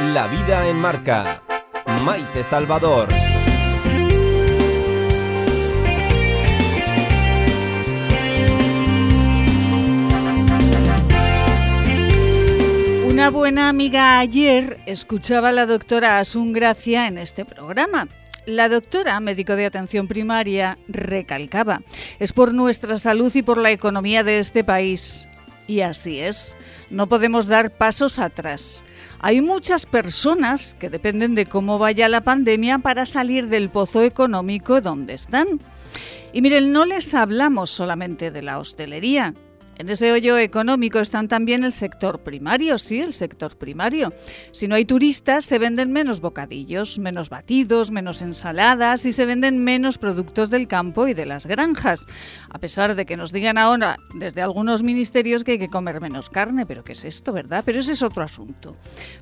La vida en marca. Maite Salvador. Una buena amiga ayer escuchaba a la doctora Asun Gracia en este programa. La doctora, médico de atención primaria, recalcaba, es por nuestra salud y por la economía de este país. Y así es, no podemos dar pasos atrás. Hay muchas personas que dependen de cómo vaya la pandemia para salir del pozo económico donde están. Y miren, no les hablamos solamente de la hostelería, en ese hoyo económico están también el sector primario, sí, el sector primario. Si no hay turistas, se venden menos bocadillos, menos batidos, menos ensaladas y se venden menos productos del campo y de las granjas. A pesar de que nos digan ahora desde algunos ministerios que hay que comer menos carne, pero ¿qué es esto, verdad? Pero ese es otro asunto.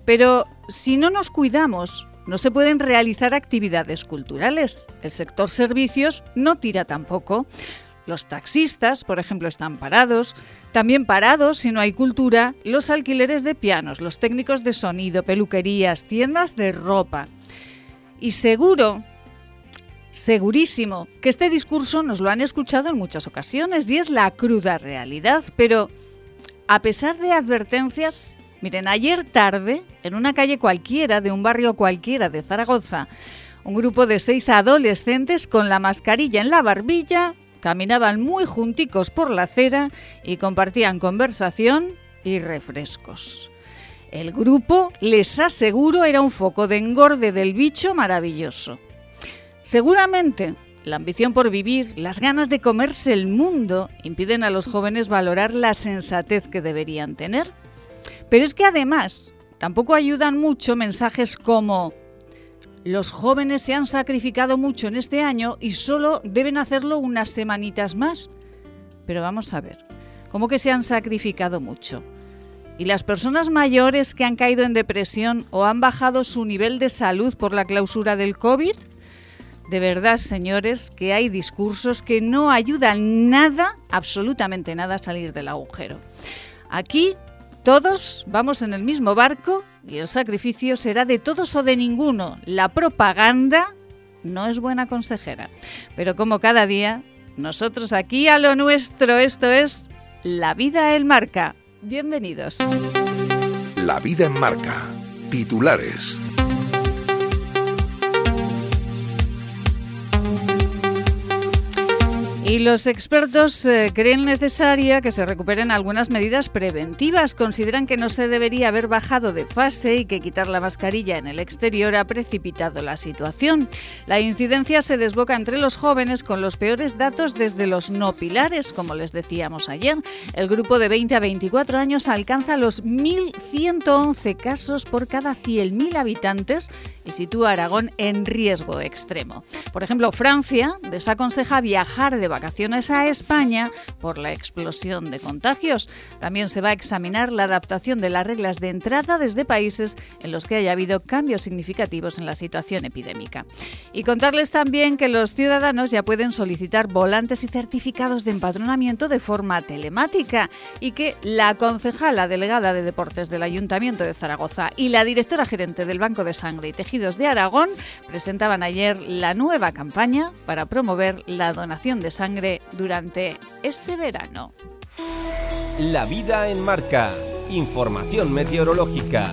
Pero si no nos cuidamos, no se pueden realizar actividades culturales. El sector servicios no tira tampoco. Los taxistas, por ejemplo, están parados. También parados, si no hay cultura, los alquileres de pianos, los técnicos de sonido, peluquerías, tiendas de ropa. Y seguro, segurísimo, que este discurso nos lo han escuchado en muchas ocasiones y es la cruda realidad. Pero, a pesar de advertencias, miren, ayer tarde, en una calle cualquiera de un barrio cualquiera de Zaragoza, un grupo de seis adolescentes con la mascarilla en la barbilla Caminaban muy junticos por la acera y compartían conversación y refrescos. El grupo, les aseguro, era un foco de engorde del bicho maravilloso. Seguramente la ambición por vivir, las ganas de comerse el mundo, impiden a los jóvenes valorar la sensatez que deberían tener. Pero es que además tampoco ayudan mucho mensajes como los jóvenes se han sacrificado mucho en este año y solo deben hacerlo unas semanitas más. Pero vamos a ver, ¿cómo que se han sacrificado mucho? ¿Y las personas mayores que han caído en depresión o han bajado su nivel de salud por la clausura del COVID? De verdad, señores, que hay discursos que no ayudan nada, absolutamente nada, a salir del agujero. Aquí todos vamos en el mismo barco y el sacrificio será de todos o de ninguno. La propaganda no es buena consejera. Pero como cada día, nosotros aquí a lo nuestro, esto es La vida en marca. Bienvenidos. La vida en marca. Titulares. Y los expertos eh, creen necesaria que se recuperen algunas medidas preventivas. Consideran que no se debería haber bajado de fase y que quitar la mascarilla en el exterior ha precipitado la situación. La incidencia se desboca entre los jóvenes con los peores datos desde los no pilares, como les decíamos ayer. El grupo de 20 a 24 años alcanza los 1.111 casos por cada 100.000 habitantes y sitúa a Aragón en riesgo extremo. Por ejemplo, Francia desaconseja viajar de vacaciones a España por la explosión de contagios. También se va a examinar la adaptación de las reglas de entrada desde países en los que haya habido cambios significativos en la situación epidémica. Y contarles también que los ciudadanos ya pueden solicitar volantes y certificados de empadronamiento de forma telemática y que la concejala delegada de deportes del Ayuntamiento de Zaragoza y la directora gerente del Banco de Sangre y Tejidos de Aragón presentaban ayer la nueva campaña para promover la donación de sangre durante este verano. La vida en marca. Información meteorológica.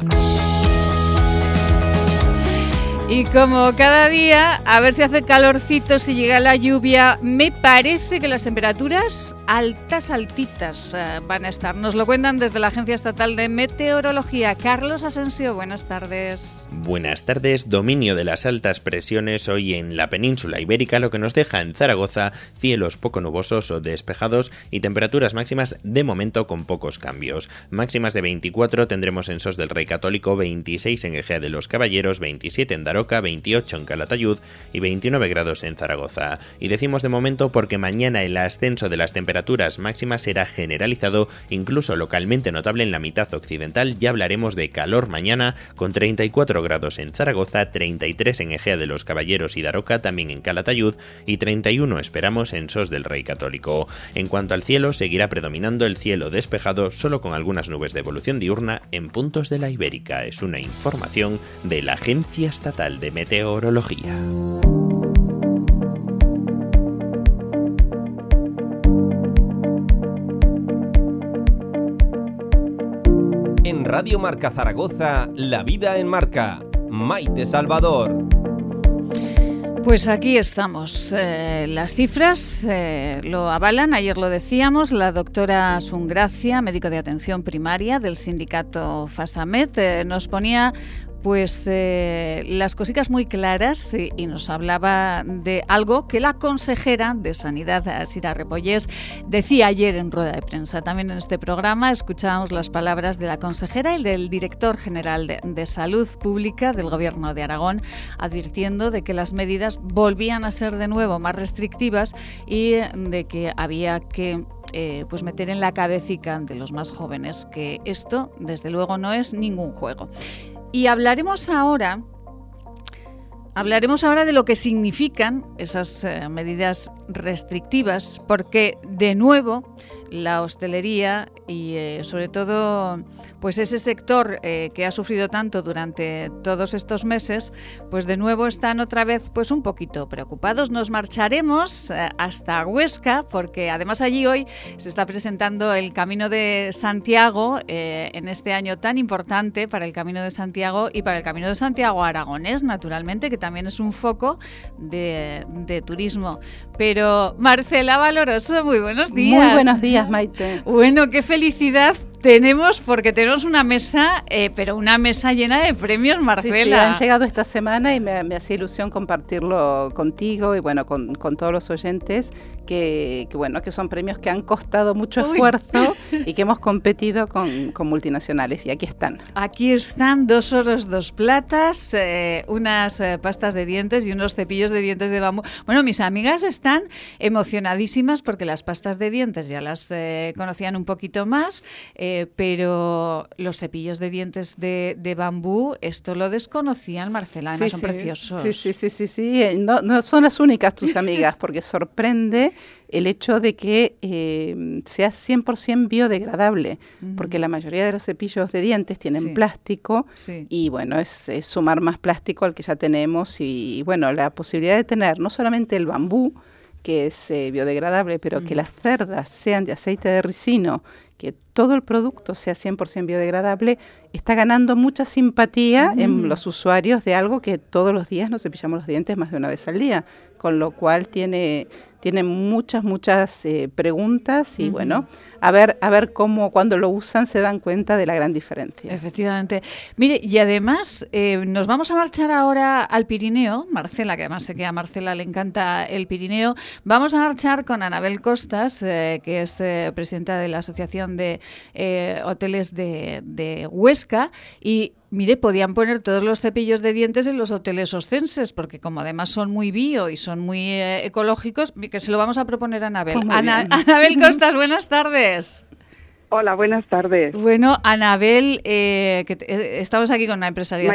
Y como cada día, a ver si hace calorcito, si llega la lluvia, me parece que las temperaturas altas, altitas eh, van a estar. Nos lo cuentan desde la Agencia Estatal de Meteorología. Carlos Asensio, buenas tardes. Buenas tardes. Dominio de las altas presiones hoy en la península ibérica, lo que nos deja en Zaragoza cielos poco nubosos o despejados y temperaturas máximas de momento con pocos cambios. Máximas de 24 tendremos en Sos del Rey Católico, 26 en Egea de los Caballeros, 27 en Daroca, 28 en Calatayud y 29 grados en Zaragoza. Y decimos de momento porque mañana el ascenso de las temperaturas máximas será generalizado, incluso localmente notable en la mitad occidental. Ya hablaremos de calor mañana con 34 grados en Zaragoza, 33 en Egea de los Caballeros y Daroca, también en Calatayud y 31 esperamos en Sos del Rey Católico. En cuanto al cielo, seguirá predominando el cielo despejado solo con algunas nubes de evolución diurna en puntos de la Ibérica. Es una información de la Agencia Estatal de Meteorología. En Radio Marca Zaragoza, La Vida en Marca. Maite Salvador. Pues aquí estamos. Eh, las cifras eh, lo avalan, ayer lo decíamos, la doctora Sungracia, médico de atención primaria del sindicato FASAMED, eh, nos ponía pues eh, las cositas muy claras y, nos hablaba de algo que la consejera de Sanidad, Sira Repollés, decía ayer en rueda de prensa. También en este programa escuchábamos las palabras de la consejera y del director general de, Salud Pública del Gobierno de Aragón, advirtiendo de que las medidas volvían a ser de nuevo más restrictivas y de que había que eh, pues meter en la cabecita de los más jóvenes que esto, desde luego, no es ningún juego. Y hablaremos ahora, hablaremos ahora de lo que significan esas eh, medidas restrictivas, porque de nuevo la hostelería y eh, sobre todo pues ese sector eh, que ha sufrido tanto durante todos estos meses, pues de nuevo están otra vez pues un poquito preocupados. Nos marcharemos eh, hasta Huesca porque además allí hoy se está presentando el Camino de Santiago en este año tan importante para el Camino de Santiago y para el Camino de Santiago Aragonés, naturalmente, que también es un foco de, de turismo. Pero Marcela Valoroso, muy buenos días. Muy buenos días, Maite. Bueno, qué felicidad tenemos, porque tenemos una mesa, eh, pero una mesa llena de premios, Marcela. Sí, han llegado esta semana y me, me hace ilusión compartirlo contigo y bueno, con, con todos los oyentes, que, bueno, que son premios que han costado mucho esfuerzo y que hemos competido con, con, multinacionales y aquí están. Aquí están dos oros, dos platas, eh, unas eh, pastas de dientes y unos cepillos de dientes de bambú. Bueno, mis amigas están emocionadísimas porque las pastas de dientes ya las conocían un poquito más. Eh, pero los cepillos de dientes de, bambú, esto lo desconocían, Marcela, además son preciosos. Sí, sí, sí, sí, sí. Eh, no, no son las únicas tus amigas, porque sorprende el hecho de que eh, sea 100% biodegradable, porque la mayoría de los cepillos de dientes tienen plástico y bueno, es, sumar más plástico al que ya tenemos y, bueno, la posibilidad de tener no solamente el bambú, que es biodegradable, pero que las cerdas sean de aceite de ricino que todo el producto sea 100% biodegradable, está ganando mucha simpatía en los usuarios de algo que todos los días nos cepillamos los dientes más de una vez al día, con lo cual tiene, tiene muchas, muchas eh, preguntas y bueno, a ver, a ver cómo cuando lo usan se dan cuenta de la gran diferencia. Efectivamente. Mire, y además eh, nos vamos a marchar ahora al Pirineo, Marcela, que además sé que a Marcela le encanta el Pirineo, vamos a marchar con Anabel Costas, eh, que es presidenta de la Asociación de Hoteles de, de Huesca, y Mire, podían poner todos los cepillos de dientes en los hoteles oscenses, porque como además son muy bio y son muy ecológicos, que se lo vamos a proponer a Anabel. Pues Anabel Costas, buenas tardes. Hola, buenas tardes. Bueno, Anabel, eh, que eh, estamos aquí con una empresaria.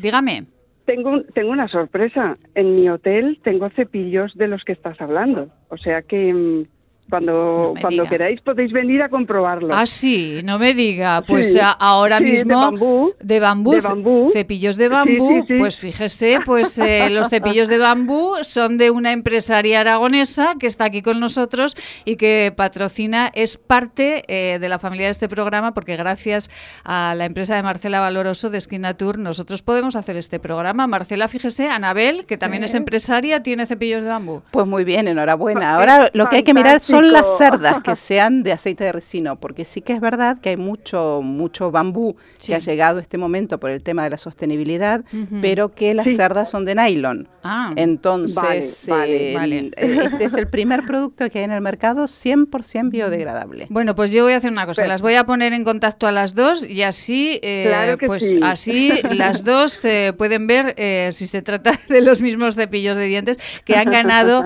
Dígame. Tengo, tengo una sorpresa. En mi hotel tengo cepillos de los que estás hablando. O sea que cuando, cuando queráis podéis venir a comprobarlo. Ah, sí, no me diga. Pues ahora mismo de bambú, cepillos de bambú, pues fíjese, pues eh, los cepillos de bambú son de una empresaria aragonesa que está aquí con nosotros y que patrocina, es parte eh, de la familia de este programa porque gracias a la empresa de Marcela Valoroso de Esquina Tour nosotros podemos hacer este programa. Marcela, fíjese, Anabel, que también es empresaria, tiene cepillos de bambú. Pues muy bien, enhorabuena. Ahora lo que hay que mirar son son las cerdas que sean de aceite de resino, porque sí que es verdad que hay mucho, mucho bambú que ha llegado a este momento por el tema de la sostenibilidad, pero que las cerdas son de nylon. Ah. Entonces, eh, eh, este es el primer producto que hay en el mercado 100% biodegradable. Bueno, pues yo voy a hacer una cosa, las voy a poner en contacto a las dos y así, eh, pues así las dos pueden ver si se trata de los mismos cepillos de dientes que han ganado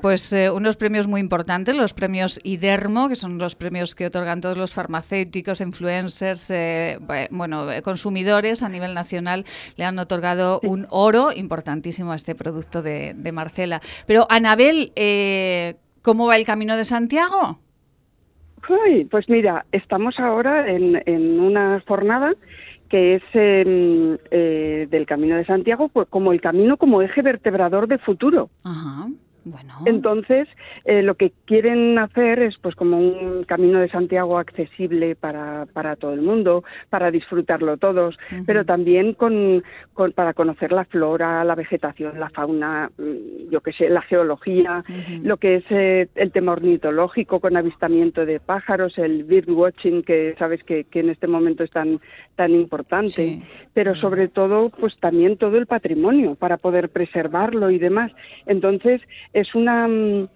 pues unos premios muy importantes, los premios IDERMO, que son los premios que otorgan todos los farmacéuticos, influencers, bueno, consumidores a nivel nacional, le han otorgado un oro importantísimo a este producto de, Marcela. Pero, Anabel, eh, ¿cómo va el Camino de Santiago? pues mira, estamos ahora en, una jornada que es em, eh, del Camino de Santiago, pues como el camino como eje vertebrador de futuro. Ajá. Entonces, eh, lo que quieren hacer es pues como un camino de Santiago accesible para, para todo el mundo, para disfrutarlo todos, pero también con, para conocer la flora, la vegetación, la fauna, mm, yo que sé, la geología, lo que es eh, el tema ornitológico con avistamiento de pájaros, el birdwatching que sabes que, que en este momento es tan, tan importante, pero sobre todo pues también todo el patrimonio para poder preservarlo y demás. Entonces, es una mm,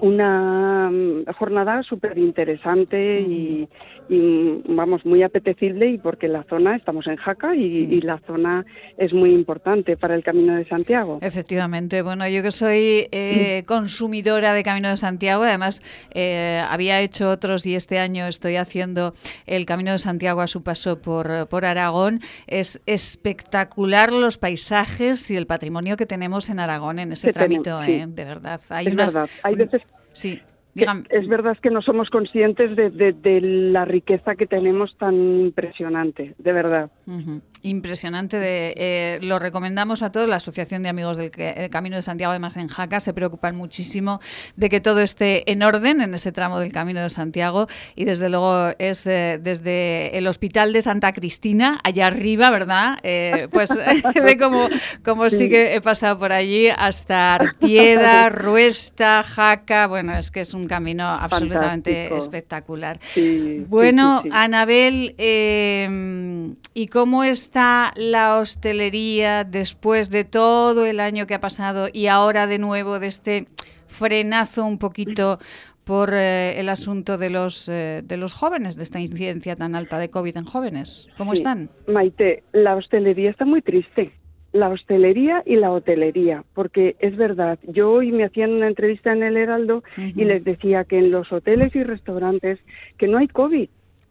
una mm, jornada súper interesante y, y vamos muy apetecible y porque la zona estamos en Jaca y, la zona es muy importante para el Camino de Santiago. Efectivamente, bueno yo que soy eh, consumidora de Camino de Santiago, además eh, había hecho otros y este año estoy haciendo el Camino de Santiago a su paso por, por Aragón. Es espectacular los paisajes y el patrimonio que tenemos en Aragón en ese trámite, ¿eh? de verdad. Hay es verdad, hay veces Sí. Es verdad que no somos conscientes de, la riqueza que tenemos tan impresionante, de verdad. Impresionante. De, eh, lo recomendamos a todos. La Asociación de Amigos del Camino de Santiago, además en Jaca, se preocupan muchísimo de que todo esté en orden en ese tramo del Camino de Santiago. Y desde luego es eh, desde el Hospital de Santa Cristina, allá arriba, ¿verdad? Eh, pues ve como, como sí. que he pasado por allí hasta Artieda, Ruesta, Jaca. Bueno, es que es un camino absolutamente espectacular. bueno, Anabel, ¿y cómo es está la hostelería después de todo el año que ha pasado y ahora de nuevo de este frenazo un poquito por eh, el asunto de los eh, de los jóvenes, de esta incidencia tan alta de COVID en jóvenes. ¿Cómo están? Maite, la hostelería está muy triste. La hostelería y la hotelería, porque es verdad, yo hoy me hacían una entrevista en el Heraldo y les decía que en los hoteles y restaurantes que no hay COVID,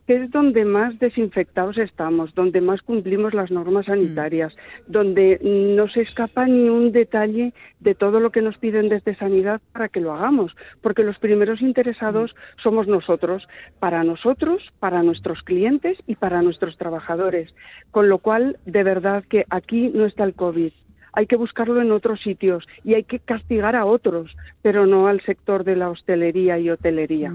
que es donde más desinfectados estamos, donde más cumplimos las normas sanitarias, mm. donde no se escapa ni un detalle de todo lo que nos piden desde sanidad para que lo hagamos, porque los primeros interesados mm. somos nosotros, para nosotros, para nuestros clientes y para nuestros trabajadores. Con lo cual, de verdad que aquí no está el COVID, hay que buscarlo en otros sitios y hay que castigar a otros, pero no al sector de la hostelería y hotelería.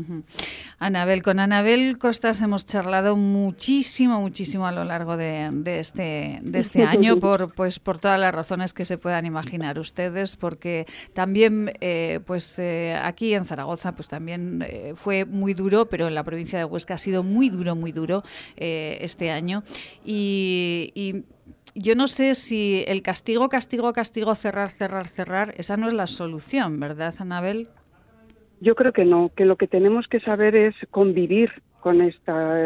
Anabel, con Anabel Costas hemos charlado muchísimo, muchísimo a lo largo de, este, de este año por, pues, por todas las razones que se puedan imaginar ustedes, porque también eh, pues eh, aquí en Zaragoza pues también eh, fue muy duro, pero en la provincia de Huesca ha sido muy duro, muy duro este año y yo no sé si el castigo, castigo, castigo, cerrar, cerrar, cerrar, esa no es la solución, ¿verdad, Anabel? Yo creo que no, que lo que tenemos que saber es convivir con esta,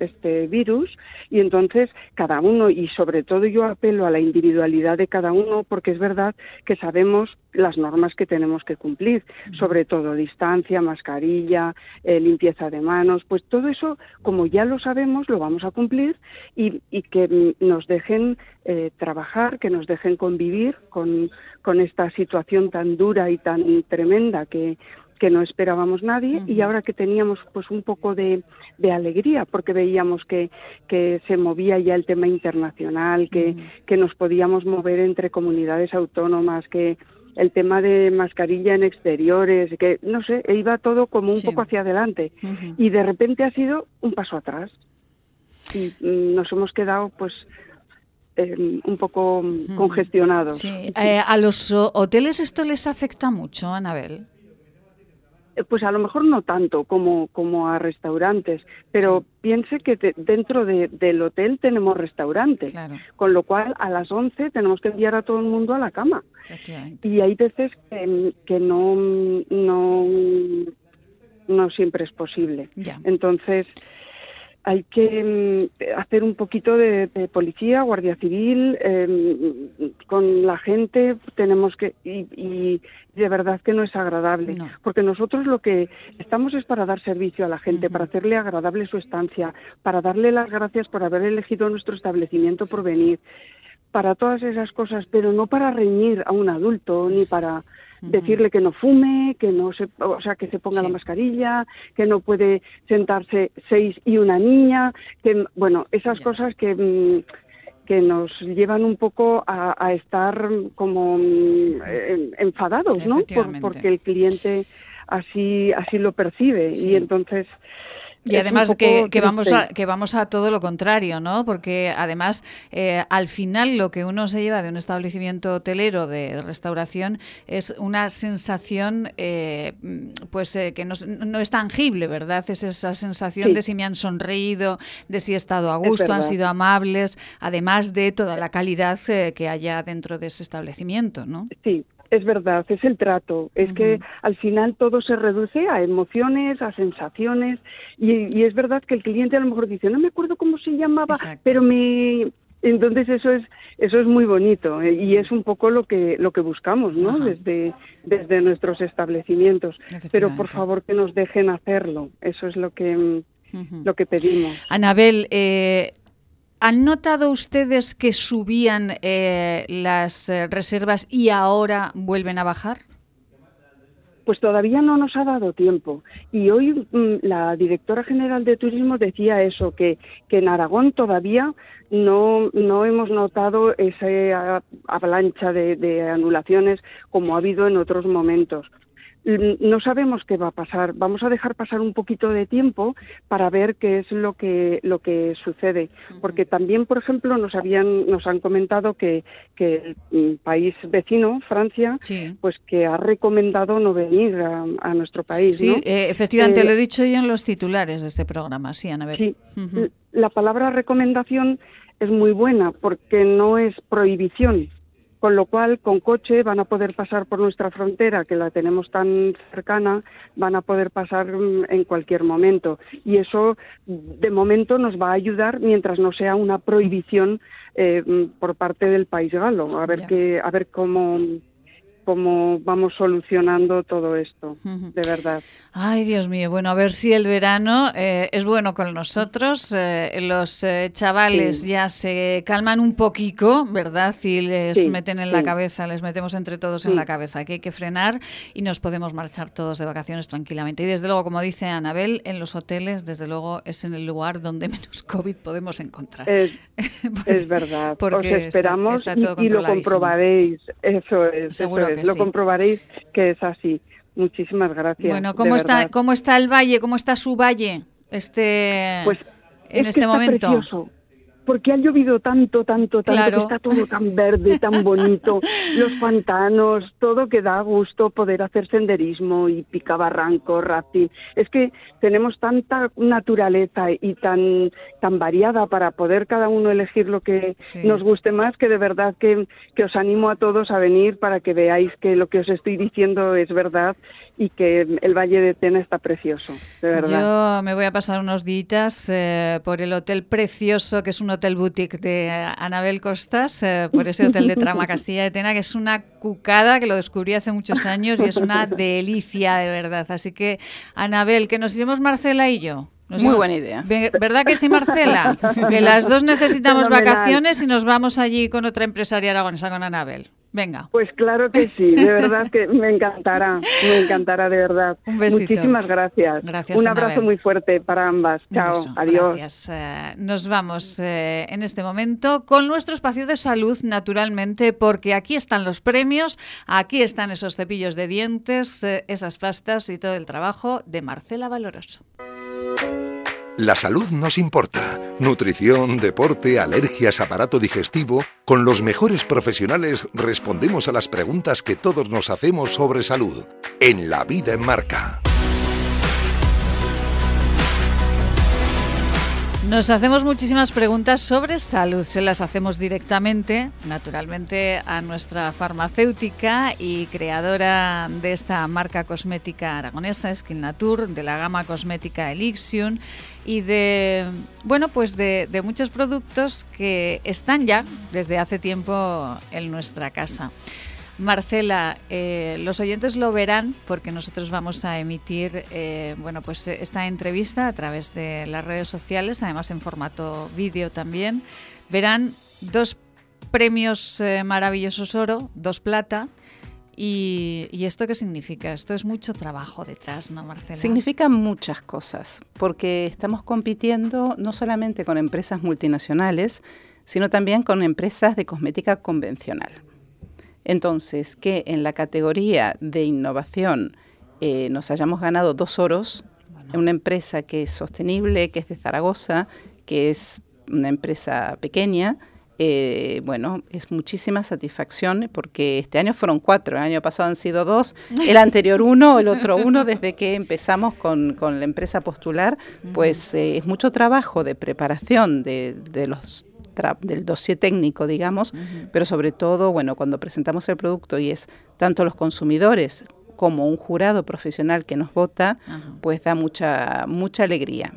este virus y entonces cada uno y sobre todo yo apelo a la individualidad de cada uno porque es verdad que sabemos las normas que tenemos que cumplir, sobre todo distancia, mascarilla, eh, limpieza de manos, pues todo eso como ya lo sabemos lo vamos a cumplir y, y que nos dejen eh, trabajar, que nos dejen convivir con, con esta situación tan dura y tan tremenda que que no esperábamos nadie y ahora que teníamos pues un poco de, de alegría porque veíamos que, que, se movía ya el tema internacional, que, que nos podíamos mover entre comunidades autónomas, que el tema de mascarilla en exteriores, que no sé, iba todo como un poco hacia adelante y de repente ha sido un paso atrás y mm, nos hemos quedado pues em, un poco congestionados. Sí. Eh, ¿A los hoteles esto les afecta mucho, Anabel? Pues a lo mejor no tanto como, como a restaurantes, pero piense que dentro del hotel tenemos restaurantes, con lo cual a las 11 tenemos que enviar a todo el mundo a la cama. Y hay veces que, que no, no, no siempre es posible. Entonces, hay que mm, hacer un poquito de, policía, guardia civil, em, con la gente tenemos que y, de verdad que no es agradable, porque nosotros lo que estamos es para dar servicio a la gente, para hacerle agradable su estancia, para darle las gracias por haber elegido nuestro establecimiento por venir, para todas esas cosas, pero no para reñir a un adulto ni para decirle que no fume, que no se, o sea, que se ponga la mascarilla, que no puede sentarse seis y una niña, que bueno, esas cosas que mm, que nos llevan un poco a, estar como mm, enfadados, ¿no? porque el cliente así así lo percibe. Y entonces y además que, vamos a, que vamos a todo lo contrario, ¿no? Porque además, eh, al final, lo que uno se lleva de un establecimiento hotelero de restauración es una sensación, eh, pues, eh, que no, es tangible, ¿verdad? Es esa sensación de si me han sonreído, de si he estado a gusto, han sido amables, además de toda la calidad que haya dentro de ese establecimiento, ¿no? Sí, es verdad, es el trato. Es que al final todo se reduce a emociones, a sensaciones. Y, es verdad que el cliente a lo mejor dice, no me acuerdo cómo se llamaba, pero me. Entonces eso es eso es muy bonito eh, y es un poco lo que lo que buscamos, ¿no? Desde desde nuestros establecimientos. Pero por favor que nos dejen hacerlo. Eso es lo que lo que pedimos. Anabel, eh, ¿Han notado ustedes que subían eh, las eh, reservas y ahora vuelven a bajar? Pues todavía no nos ha dado tiempo. Y hoy mm, la directora general de turismo decía eso, que, que en Aragón todavía no, no hemos notado esa avalancha de anulaciones como ha habido en otros momentos no sabemos qué va a pasar. Vamos a dejar pasar un poquito de tiempo para ver qué es lo que lo que sucede, porque también, por ejemplo, nos habían nos han comentado que, que el país vecino, Francia, pues que ha recomendado no venir a, nuestro país. Sí, eh, efectivamente, lo he eh, dicho yo en los titulares de este programa. Sí, Ana. Sí, la palabra recomendación es muy buena porque no es prohibición con lo cual con coche van a poder pasar por nuestra frontera, que la tenemos tan cercana, van a poder pasar mm, en cualquier momento. Y eso, de momento, nos va a ayudar mientras no sea una prohibición eh, mm, por parte del país galo. A ver, qué, a ver cómo cómo vamos solucionando todo esto, de verdad. Ay, Dios mío, bueno, a ver si el verano eh, es bueno con nosotros. Eh, los eh, chavales ya se calman un poquito, ¿verdad? Y les meten en la cabeza, les metemos entre todos en la cabeza que hay que frenar y nos podemos marchar todos de vacaciones tranquilamente. Y desde luego, como dice Anabel, en los hoteles, desde luego, es en el lugar donde menos COVID podemos encontrar. Es, verdad. Porque Os esperamos y, lo comprobaréis. Eso es. Seguro lo comprobaréis que es así. Muchísimas gracias. Bueno, ¿cómo está, ¿cómo está el valle? ¿Cómo está su valle este, pues en este momento? Precioso porque ha llovido tanto, tanto, tanto, que está todo tan verde, tan bonito, los pantanos, todo que da gusto poder hacer senderismo y picabarranco, rafting. Es que tenemos tanta naturaleza y tan, tan variada para poder cada uno elegir lo que nos guste más, que de verdad que, que os animo a todos a venir para que veáis que lo que os estoy diciendo es verdad y que el Valle de Tena está precioso, de verdad. Yo me voy a pasar unos días eh, por el hotel precioso, que es un hotel boutique de Anabel Costas, eh, por ese hotel de Trama Castilla de Tena, que es una cucada, que lo descubrí hace muchos años y es una delicia, de verdad. Así que, Anabel, que nos iremos Marcela y yo. Muy buena idea. ¿Verdad que sí, Marcela? Que las dos necesitamos vacaciones y nos vamos allí con otra empresaria aragonesa, con Anabel. Venga. Pues claro que sí, de verdad que me encantará, me encantará de verdad. Un besito. Muchísimas gracias. Gracias. Un abrazo muy fuerte para ambas. Chao, adiós. Gracias. Eh, nos vamos eh, en este momento con nuestro espacio de salud, naturalmente, porque aquí están los premios, aquí están esos cepillos de dientes, eh, esas pastas y todo el trabajo de Marcela Valoroso. La salud nos importa. Nutrición, deporte, alergias, aparato digestivo. Con los mejores profesionales respondemos a las preguntas que todos nos hacemos sobre salud. En la vida en marca. Nos hacemos muchísimas preguntas sobre salud. Se las hacemos directamente, naturalmente, a nuestra farmacéutica y creadora de esta marca cosmética aragonesa, Skin Natur, de la gama cosmética Elixion y de, bueno, pues de, muchos productos que están ya desde hace tiempo en nuestra casa. Marcela, eh, los oyentes lo verán porque nosotros vamos a emitir eh, bueno, pues esta entrevista a través de las redes sociales, además en formato vídeo también. Verán dos premios eh, maravillosos oro, dos plata. Y, ¿Y esto qué significa? Esto es mucho trabajo detrás, ¿no, Marcela? Significa muchas cosas, porque estamos compitiendo no solamente con empresas multinacionales, sino también con empresas de cosmética convencional. Entonces, que en la categoría de innovación eh, nos hayamos ganado dos oros, en una empresa que es sostenible, que es de Zaragoza, que es una empresa pequeña, eh, bueno, es muchísima satisfacción porque este año fueron cuatro, el año pasado han sido dos, el anterior uno, el otro uno, desde que empezamos con, la empresa postular, pues eh, es mucho trabajo de preparación de, de los del dossier técnico, digamos, pero sobre todo, bueno, cuando presentamos el producto y es tanto los consumidores como un jurado profesional que nos vota, pues da mucha, mucha alegría.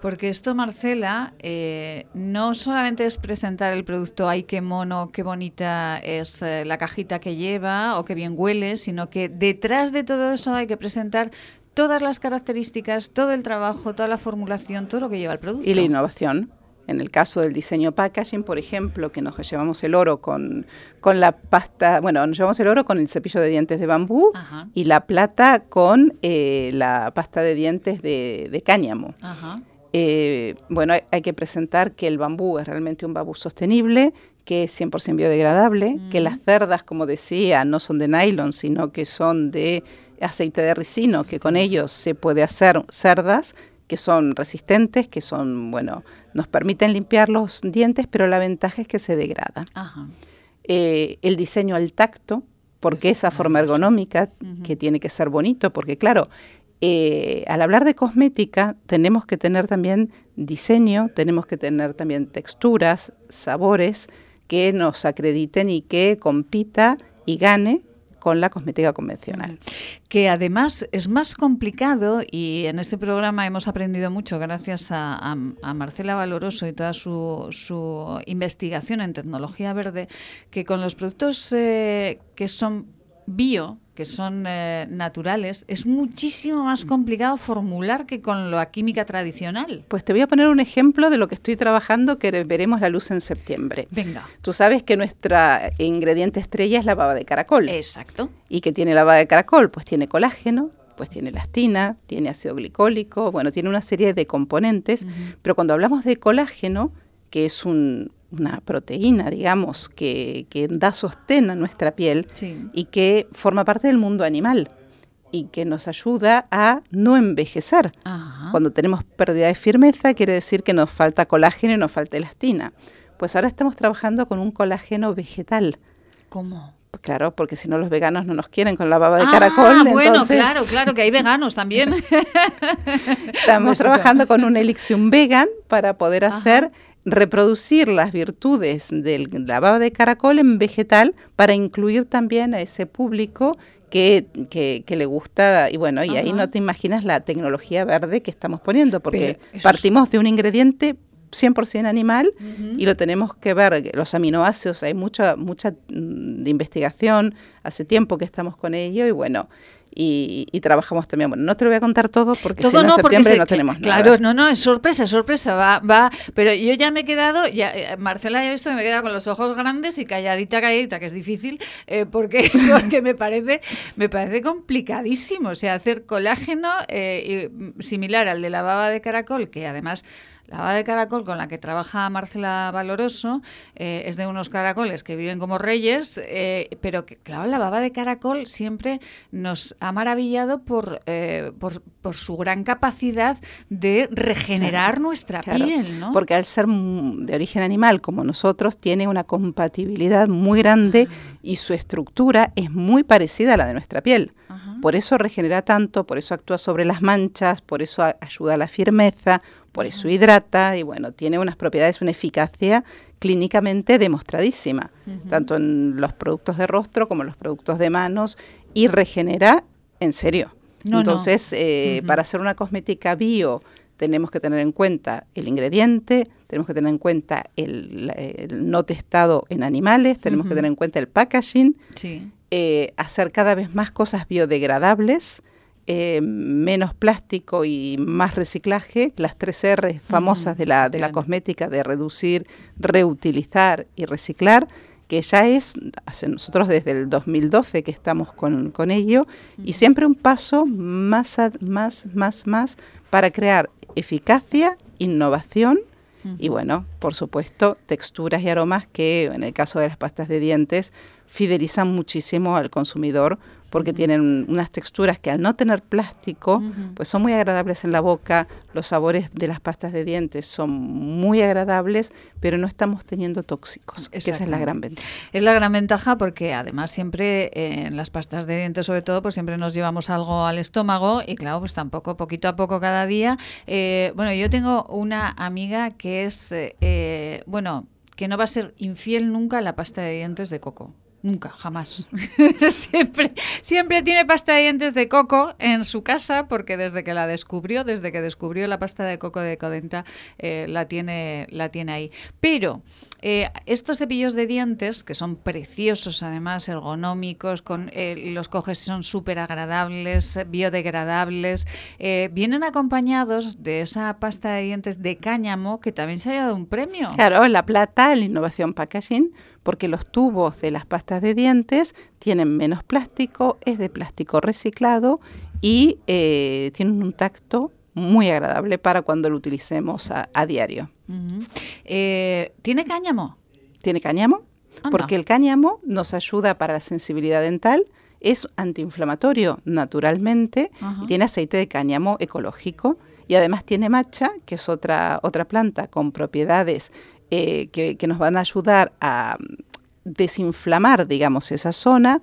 Porque esto, Marcela, eh, no solamente es presentar el producto, ay, qué mono, qué bonita es eh, la cajita que lleva o qué bien huele, sino que detrás de todo eso hay que presentar todas las características, todo el trabajo, toda la formulación, todo lo que lleva el producto. Y la innovación. En el caso del diseño packaging, por ejemplo, que nos llevamos el oro con, con la pasta, bueno, nos llevamos el oro con el cepillo de dientes de bambú y la plata con eh, la pasta de dientes de, cáñamo. Eh, bueno, hay, que presentar que el bambú es realmente un bambú sostenible, que es 100% biodegradable, que las cerdas, como decía, no son de nylon, sino que son de aceite de ricino, que con ellos se puede hacer cerdas que son resistentes, que son, bueno, nos permiten limpiar los dientes, pero la ventaja es que se degrada. Eh, el diseño al tacto, porque esa forma ergonómica, que tiene que ser bonito, porque claro, eh, al hablar de cosmética tenemos que tener también diseño, tenemos que tener también texturas, sabores que nos acrediten y que compita y gane con la cosmética convencional. Que además es más complicado y en este programa hemos aprendido mucho gracias a, Marcela Valoroso y toda su, investigación en tecnología verde, que con los productos eh, que son bio, que son eh, naturales, es muchísimo más complicado formular que con la química tradicional. Pues te voy a poner un ejemplo de lo que estoy trabajando que veremos la luz en septiembre. Venga. Tú sabes que nuestra ingrediente estrella es la baba de caracol. Exacto. ¿Y que tiene la baba de caracol? Pues tiene colágeno, pues tiene elastina, tiene ácido glicólico, bueno, tiene una serie de componentes, pero cuando hablamos de colágeno, que es un, una proteína, digamos, que, da sostén a nuestra piel y que forma parte del mundo animal y que nos ayuda a no envejecer. Cuando tenemos pérdida de firmeza, quiere decir que nos falta colágeno y nos falta elastina. Pues ahora estamos trabajando con un colágeno vegetal. ¿Cómo? Claro, porque si no los veganos no nos quieren con la baba de ah, caracol. Bueno, claro, claro, que hay veganos también. Estamos trabajando con un Elixium vegan para poder hacer reproducir las virtudes del lavado de caracol en vegetal para incluir también a ese público que, que, le gusta, y bueno, y ahí no te imaginas la tecnología verde que estamos poniendo, porque partimos de un ingrediente 100% animal y lo tenemos que ver, los aminoácidos, hay mucha, mucha mm, de investigación, hace tiempo que estamos con ello y bueno, y, trabajamos también. Bueno, no te lo voy a contar todo porque si no, en septiembre no tenemos nada. Claro, no, no, es sorpresa, sorpresa, va, va. Pero yo ya me he quedado, ya, eh, Marcela ya he visto me he quedado con los ojos grandes y calladita, calladita, que es difícil, eh, porque, porque me parece, me parece complicadísimo. O sea, hacer colágeno eh, similar al de la baba de caracol, que además la baba de caracol con la que trabaja Marcela Valoroso eh, es de unos caracoles que viven como reyes, eh, pero que, claro, la baba de caracol siempre nos ha maravillado por, eh, por, su gran capacidad de regenerar nuestra piel, ¿no? Porque al ser de origen animal como nosotros, tiene una compatibilidad muy grande ah. y su estructura es muy parecida a la de nuestra piel. Por eso regenera tanto, por eso actúa sobre las manchas, por eso ayuda a la firmeza, por eso hidrata y bueno, tiene unas propiedades, una eficacia clínicamente demostradísima, tanto en los productos de rostro como en los productos de manos y regenera en serio. Entonces, eh, para hacer una cosmética bio tenemos que tener en cuenta el ingrediente, tenemos que tener en cuenta el, no testado en animales, tenemos que tener en cuenta el packaging, eh, hacer cada vez más cosas biodegradables, eh, menos plástico y más reciclaje, las tres R famosas de, la, de la cosmética de reducir, reutilizar y reciclar, que ya es, nosotros desde el 2012 que estamos con, con ello, y siempre un paso más, más, más, más para crear eficacia, innovación y bueno, por supuesto, texturas y aromas que en el caso de las pastas de dientes fidelizan muchísimo al consumidor porque tienen unas texturas que al no tener plástico, pues son muy agradables en la boca, los sabores de las pastas de dientes son muy agradables, pero no estamos teniendo tóxicos, que esa es la gran ventaja. Es la gran ventaja porque además siempre eh, en las pastas de dientes sobre todo, pues siempre nos llevamos algo al estómago y claro, pues tampoco poquito a poco cada día. Eh, bueno, yo tengo una amiga que es, eh, bueno, que no va a ser infiel nunca a la pasta de dientes de coco. Nunca, jamás. siempre, siempre tiene pasta de dientes de coco en su casa porque desde que la descubrió, desde que descubrió la pasta de coco de Codenta, eh, la, tiene, la tiene ahí. Pero eh, estos cepillos de dientes, que son preciosos además, ergonómicos, con, eh, los coges son súper agradables, biodegradables, vienen acompañados de esa pasta de dientes de cáñamo que también se ha llevado un premio. Claro, la plata, la innovación packaging, porque los tubos de las pastas de dientes tienen menos plástico, es de plástico reciclado y eh, tienen un tacto muy agradable para cuando lo utilicemos a, diario. Eh, ¿Tiene cáñamo? Tiene cáñamo, porque el cáñamo nos ayuda para la sensibilidad dental, es antiinflamatorio naturalmente y tiene aceite de cáñamo ecológico y además tiene matcha, que es otra, otra planta con propiedades eh, que, nos van a ayudar a desinflamar, digamos, esa zona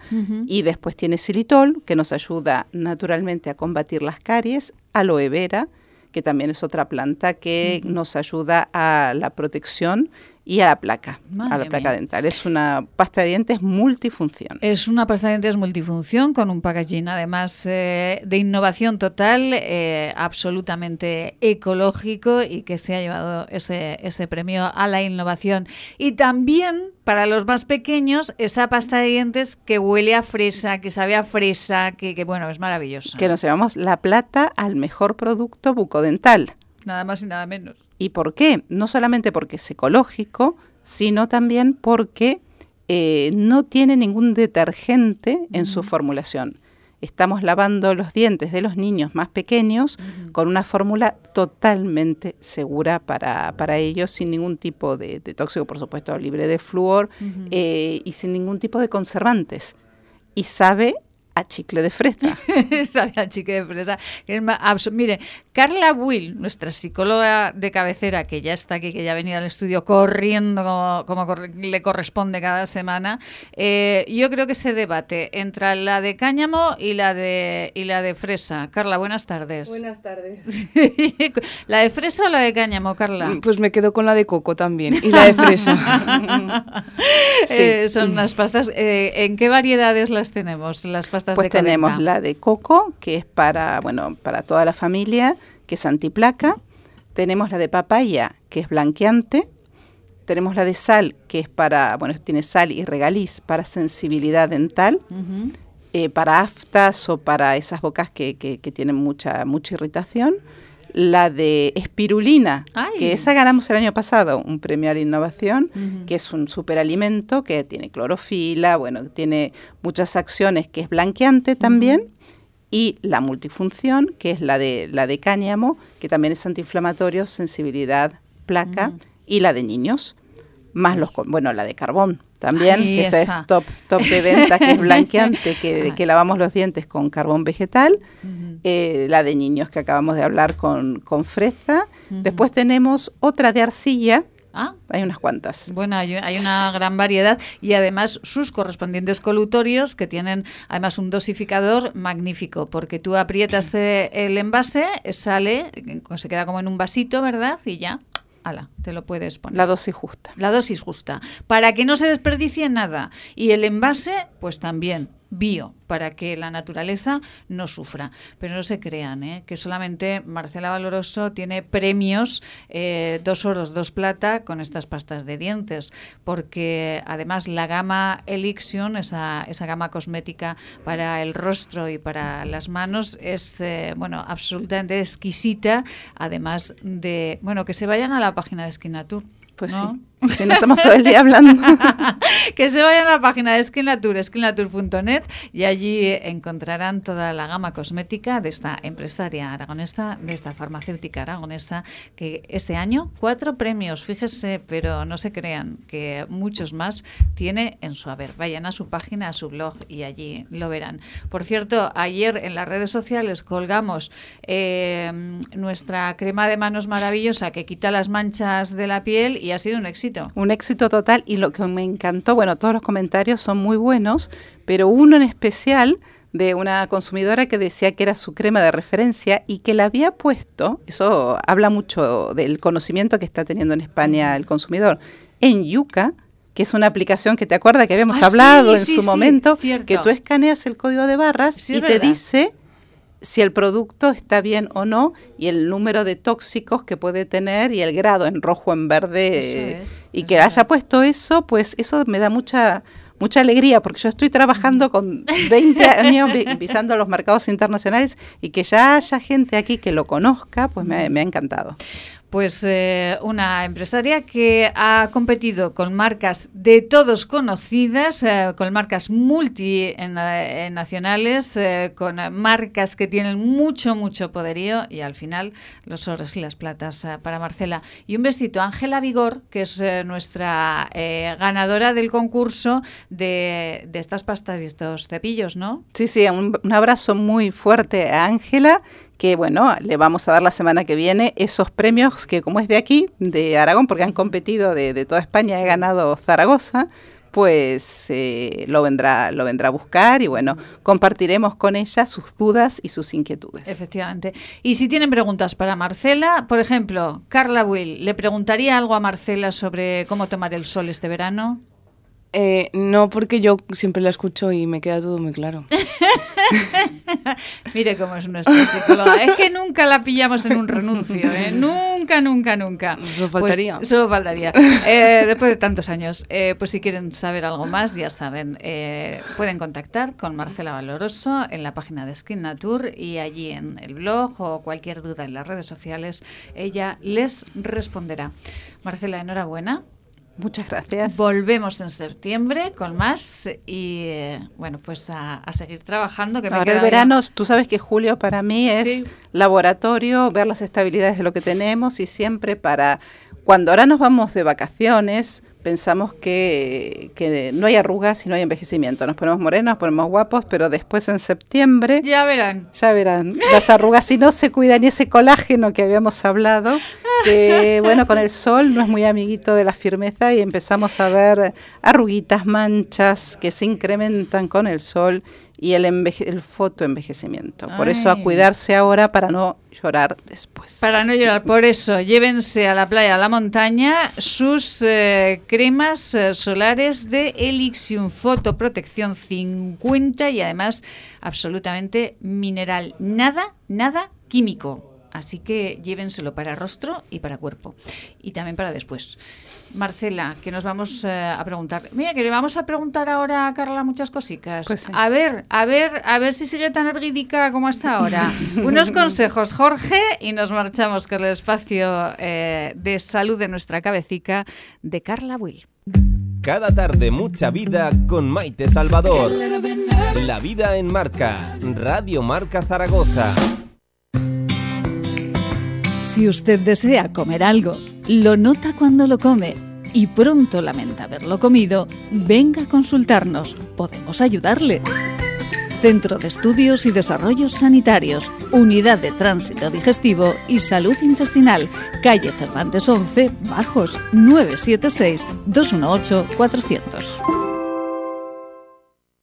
y después tiene xilitol que nos ayuda naturalmente a combatir las caries, aloe vera, que también es otra planta que nos ayuda a la protección y a la placa, a la placa dental. Es una pasta de dientes multifunción. Es una pasta de dientes multifunción con un packaging además eh, de innovación total, eh, absolutamente ecológico y que se ha llevado ese, ese premio a la innovación. Y también para los más pequeños, esa pasta de dientes que huele a fresa, que sabe a fresa, que, que bueno, es maravillosa. Que nos llevamos la plata al mejor producto bucodental. Nada más y nada menos. ¿Y por qué? No solamente porque es ecológico, sino también porque eh, no tiene ningún detergente en su formulación. Estamos lavando los dientes de los niños más pequeños con una fórmula totalmente segura para, para, ellos, sin ningún tipo de, tóxico, por supuesto, libre de flúor eh, y sin ningún tipo de conservantes. Y sabe a chicle de fresa. Sabe a chicle de fresa. Mire, Carla Will, nuestra psicóloga de cabecera, que ya está aquí, que ya ha venido al estudio corriendo como, le corresponde cada semana, eh, yo creo que se debate entre la de cáñamo y la de, y la de fresa. Carla, buenas tardes. Buenas tardes. ¿La de fresa o la de cáñamo, Carla? Mm, pues me quedo con la de coco también y la de fresa. Eh, son unas pastas. Eh, ¿En qué variedades las tenemos? Las pastas pues tenemos la de coco, que es para, bueno, para toda la familia, que es antiplaca. Tenemos la de papaya, que es blanqueante. Tenemos la de sal, que es para, bueno, tiene sal y regaliz para sensibilidad dental. Eh, para aftas o para esas bocas que, que, que tienen mucha, mucha irritación la de espirulina, que esa ganamos el año pasado, un premio a la innovación, que es un superalimento que tiene clorofila, bueno, tiene muchas acciones, que es blanqueante también, y la multifunción, que es la de, la de cáñamo, que también es antiinflamatorio, sensibilidad, placa, y la de niños, más los, bueno, la de carbón, también, que esa, es top, top de venta, que es blanqueante, que, que, lavamos los dientes con carbón vegetal, eh, la de niños que acabamos de hablar con, con fresa. Después tenemos otra de arcilla, Ah. Hay unas cuantas. Bueno, hay, hay, una gran variedad y además sus correspondientes colutorios que tienen además un dosificador magnífico porque tú aprietas el envase, sale, se queda como en un vasito, ¿verdad? Y ya ala, te lo puedes poner. La dosis justa. La dosis justa. Para que no se desperdicie nada. Y el envase, pues también bio para que la naturaleza no sufra. Pero no se crean, ¿eh? que solamente Marcela Valoroso tiene premios, eh, dos oros, dos plata, con estas pastas de dientes, porque además la gama Elixion, esa, esa gama cosmética para el rostro y para las manos, es eh, bueno absolutamente exquisita, además de, bueno, que se vayan a la página de Skinatur. Pues sí. Si no estamos todo el día hablando. que se vayan a la página de Skinlatour, skinlatour.net y allí encontrarán toda la gama cosmética de esta empresaria aragonesa, de esta farmacéutica aragonesa, que este año cuatro premios, fíjese, pero no se crean que muchos más tiene en su haber. Vayan a su página, a su blog y allí lo verán. Por cierto, ayer en las redes sociales colgamos eh, nuestra crema de manos maravillosa que quita las manchas de la piel y ha sido un éxito un éxito total y lo que me encantó, bueno, todos los comentarios son muy buenos, pero uno en especial de una consumidora que decía que era su crema de referencia y que la había puesto, eso habla mucho del conocimiento que está teniendo en España el consumidor, en Yuca, que es una aplicación que te acuerdas que habíamos ah, hablado en su momento, que tú escaneas el código de barras y te dice si el producto está bien o no y el número de tóxicos que puede tener y el grado en rojo, en verde y que haya puesto eso, pues eso me da mucha mucha alegría porque yo estoy trabajando con 20 años visando los mercados internacionales y que ya haya gente aquí que lo conozca, pues me, me ha encantado. Pues eh, una empresaria que ha competido con marcas de todos conocidas, eh, con marcas multinacionales, eh, con marcas que tienen mucho, mucho poderío y al final los oros y las platas para Marcela. Y un besito a Ángela Vigor, que es nuestra ganadora del concurso de, de, estas pastas y estos cepillos, ¿no? Sí, sí, un, un abrazo muy fuerte a Ángela que bueno, le vamos a dar la semana que viene esos premios que como es de aquí, de Aragón, porque han competido de, toda España, he ganado Zaragoza, pues eh, lo vendrá lo vendrá a buscar y bueno compartiremos con ella sus dudas y sus inquietudes. Efectivamente. Y si tienen preguntas para Marcela por ejemplo Carla Will le preguntaría algo a Marcela sobre cómo tomar el sol este verano eh, no, porque yo siempre la escucho y me queda todo muy claro. Mire cómo es nuestra psicóloga. Es que nunca la pillamos en un renuncio, ¿eh? Nunca, nunca, nunca. Solo faltaría. Pues, solo faltaría. Eh, después de tantos años. Eh, pues si quieren saber algo más, ya saben, pueden contactar con Marcela Valoroso en la página de Skin Nature y allí en el blog o cualquier duda en las redes sociales, ella les responderá. Marcela, enhorabuena Muchas gracias. Volvemos en septiembre con más y eh, bueno, pues a, seguir trabajando. Que Ahora el verano, tú sabes que julio para mí es laboratorio, ver las estabilidades de lo que tenemos y siempre para cuando ahora nos vamos de vacaciones, pensamos que, que, no hay arrugas y no hay envejecimiento. Nos ponemos morenos, nos ponemos guapos, pero después en septiembre... Ya verán. Ya verán. Las arrugas, si no se cuidan y ese colágeno que habíamos hablado, que bueno, con el sol no es muy amiguito de la firmeza y empezamos a ver arruguitas, manchas que se incrementan con el sol y el, el fotoenvejecimiento. Por eso a cuidarse ahora para no llorar después. Para no llorar, por eso llévense a la playa, a la montaña, sus eh, cremas eh, solares de Elixium Fotoprotección 50 y además absolutamente mineral. Nada, nada químico. Así que llévenselo para rostro y para cuerpo. Y también para después. Marcela, que nos vamos eh, a preguntar. Mira, que le vamos a preguntar ahora a Carla muchas cositas. Pues a ver, a ver, a ver si sigue tan erguídica como hasta ahora. Unos consejos, Jorge, y nos marchamos con el espacio eh, de salud de nuestra cabecita de Carla Will. Cada tarde mucha vida con Maite Salvador. La vida en marca. Radio Marca Zaragoza. Si usted desea comer algo, lo nota cuando lo come y pronto lamenta haberlo comido, venga a consultarnos. Podemos ayudarle. Centro de Estudios y Desarrollos Sanitarios, Unidad de Tránsito Digestivo y Salud Intestinal, calle Cervantes 11, Bajos, 976-218-400.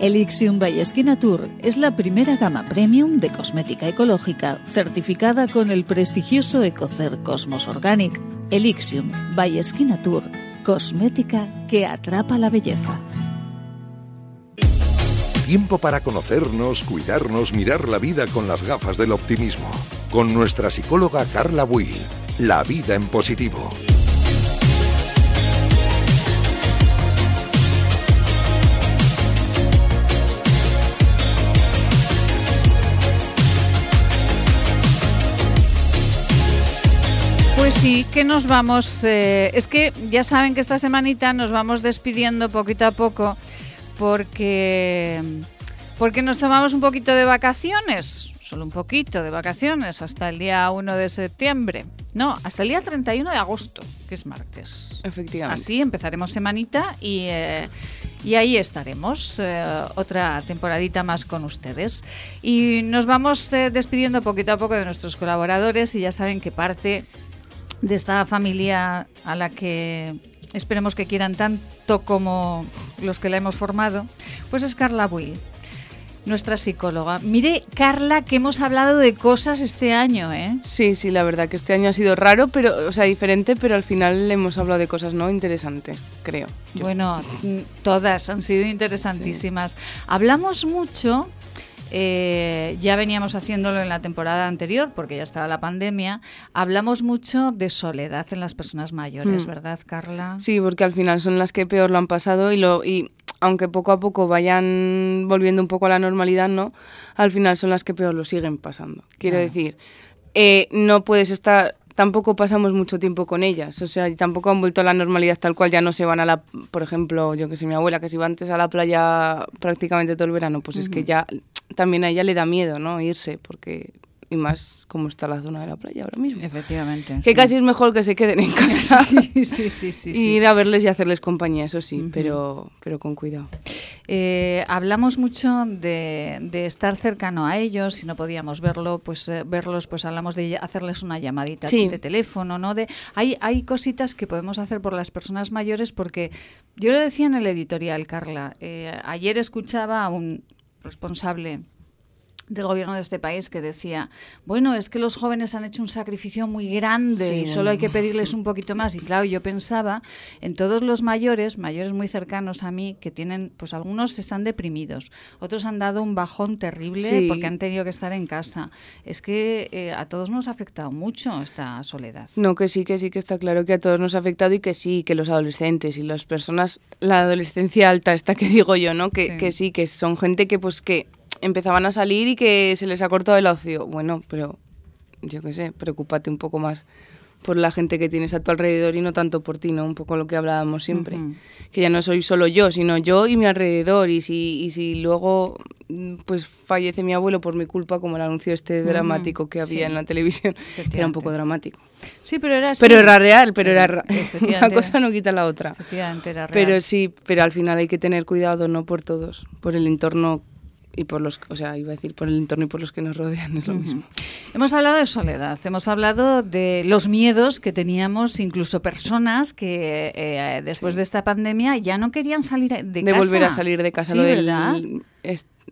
Elixium by Tour es la primera gama premium de cosmética ecológica certificada con el prestigioso Ecocer Cosmos Organic. Elixium by Tour, cosmética que atrapa la belleza. Tiempo para conocernos, cuidarnos, mirar la vida con las gafas del optimismo. Con nuestra psicóloga Carla Will. La vida en positivo. Pues sí, que nos vamos. Eh, es que ya saben que esta semanita nos vamos despidiendo poquito a poco porque, porque nos tomamos un poquito de vacaciones, solo un poquito de vacaciones, hasta el día 1 de septiembre. No, hasta el día 31 de agosto, que es martes. Efectivamente. Así empezaremos semanita y. Eh, y ahí estaremos, eh, otra temporadita más con ustedes. Y nos vamos despidiendo poquito a poco de nuestros colaboradores y ya saben que parte de esta familia a la que esperemos que quieran tanto como los que la hemos formado, pues es Carla Will, nuestra psicóloga. Mire, Carla, que hemos hablado de cosas este año, ¿eh? Sí, sí, la verdad que este año ha sido raro, pero, o sea, diferente, pero al final hemos hablado de cosas no interesantes, creo. Bueno, todas han sido interesantísimas. Hablamos mucho eh, ya veníamos haciéndolo en la temporada anterior, porque ya estaba la pandemia. Hablamos mucho de soledad en las personas mayores, hmm. ¿verdad, Carla? Sí, porque al final son las que peor lo han pasado y lo y aunque poco a poco vayan volviendo un poco a la normalidad, ¿no? Al final son las que peor lo siguen pasando. Quiero decir, eh, no puedes estar tampoco pasamos mucho tiempo con ellas, o sea, tampoco han vuelto a la normalidad tal cual, ya no se van a la, por ejemplo, yo que sé, mi abuela que se iba antes a la playa prácticamente todo el verano, pues es que ya también a ella le da miedo, ¿no? Irse, porque y más como está la zona de la playa ahora mismo. Efectivamente. Que casi es mejor que se queden en casa. sí, sí, sí, sí, y ir a verles y hacerles compañía, eso sí, pero, pero con cuidado. Eh, hablamos mucho de, de, estar cercano a ellos, si no podíamos verlo, pues eh, verlos, pues hablamos de hacerles una llamadita de teléfono, ¿no? De, hay, hay cositas que podemos hacer por las personas mayores porque yo lo decía en el editorial, Carla, eh, ayer escuchaba a un responsable del gobierno de este país que decía, bueno, es que los jóvenes han hecho un sacrificio muy grande y solo hay que pedirles un poquito más. Y claro, yo pensaba en todos los mayores, mayores muy cercanos a mí, que tienen, pues algunos están deprimidos, otros han dado un bajón terrible porque han tenido que estar en casa. Es que eh, a todos nos ha afectado mucho esta soledad. No, que sí, que sí, que está claro que a todos nos ha afectado y que sí, que los adolescentes y las personas, la adolescencia alta, esta que digo yo, ¿no? Que sí, que, sí, que son gente que pues que empezaban a salir y que se les ha cortado el ocio. Bueno, pero yo qué sé, preocúpate un poco más por la gente que tienes a tu alrededor y no tanto por ti, ¿no? Un poco lo que hablábamos siempre. Que ya no soy solo yo, sino yo y mi alrededor. Y si, y si luego pues fallece mi abuelo por mi culpa, como el anuncio este dramático que había en la televisión, que era un poco dramático. Sí, pero era Pero era real, pero era una cosa no quita la otra. Efectivamente era real. Pero sí, pero al final hay que tener cuidado, no por todos, por el entorno y por los, o sea, iba a decir por el entorno y por los que nos rodean, es lo mismo. Hemos hablado de soledad, hemos hablado de los miedos que teníamos, incluso personas que eh, después de esta pandemia ya no querían salir de, casa. De volver a salir de casa, lo del,